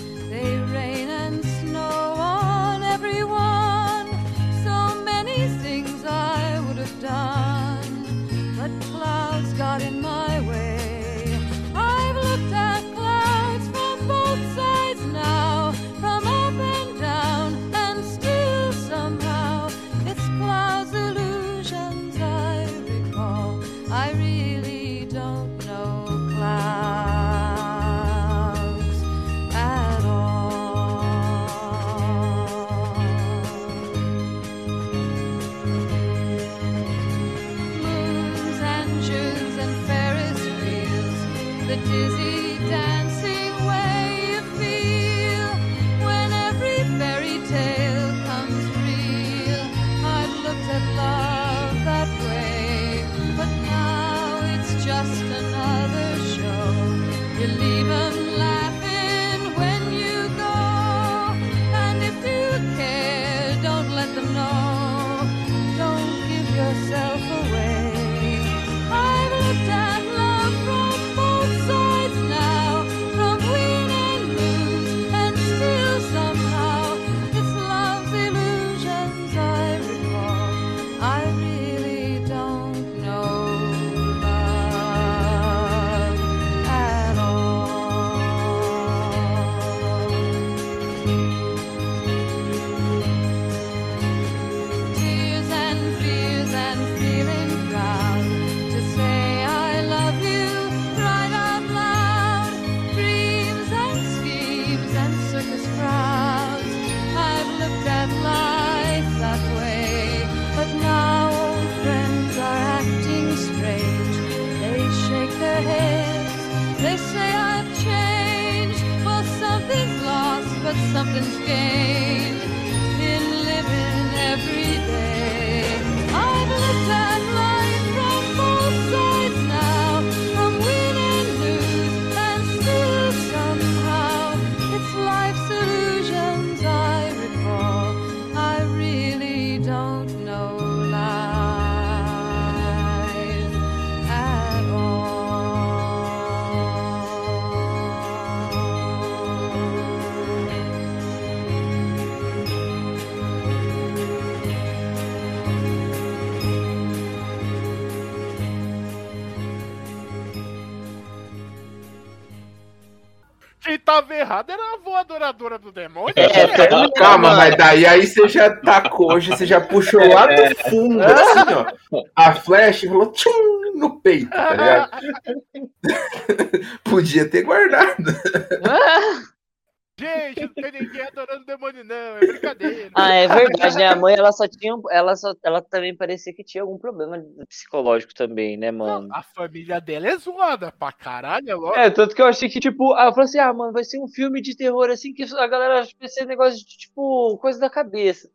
Adoradora do demônio. É, né? também, Calma, mano. mas daí aí você já tacou, hoje você já puxou lá do fundo, assim, ó. A flecha falou tchum no peito, tá ligado? Podia ter guardado. Gente, não tem ninguém adorando o demônio, não. É brincadeira. Ah, é verdade, né? A mãe, ela só tinha. um- Ela, só, ela também parecia que tinha algum problema psicológico também, né, mano? A família dela é zoada pra caralho, é lógico. É, tanto que eu achei que, tipo, eu falei assim, ah, mano, vai ser um filme de terror assim que a galera vai ser negócio de, tipo, coisa da cabeça.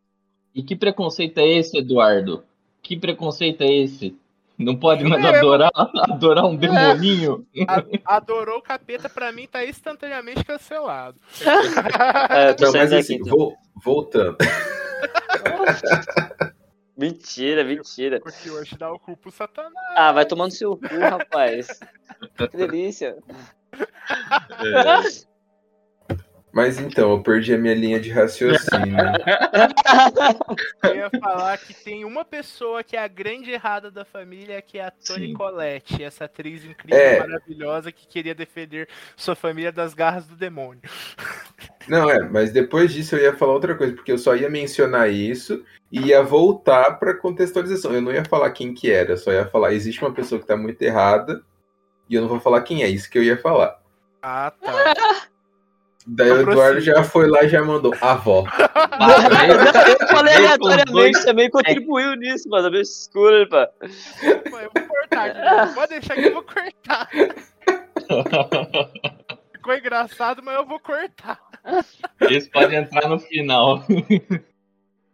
E que preconceito é esse, Eduardo? Que preconceito é esse? Não pode mais É, adorar, adorar um demoninho? A- adorou o capeta, pra mim, tá instantaneamente cancelado. É, eu tô Não, mas assim, então. vol- voltando. Mentira, mentira. Porque hoje dá o cu pro satanás. Ah, vai tomando seu cu, rapaz. Que delícia. Mas então, eu perdi a minha linha de raciocínio. Eu ia falar que tem uma pessoa que é a grande errada da família, que é a Toni Sim. Collette, essa atriz incrível, É. maravilhosa, que queria defender sua família das garras do demônio. Não, é, mas depois disso eu ia falar outra coisa, porque eu só ia mencionar isso e ia voltar pra contextualização. Eu não ia falar quem que era, eu só ia falar, existe uma pessoa que tá muito errada e eu não vou falar quem é, isso que eu ia falar. Ah, tá. Daí o Eduardo já foi lá e já mandou avó. Eu falei aleatoriamente, também contribuiu nisso, mano. A minha escura, pá. Pô, eu vou cortar. Pode deixar que eu vou cortar. Ficou engraçado, mas eu vou cortar. Esse pode entrar no final.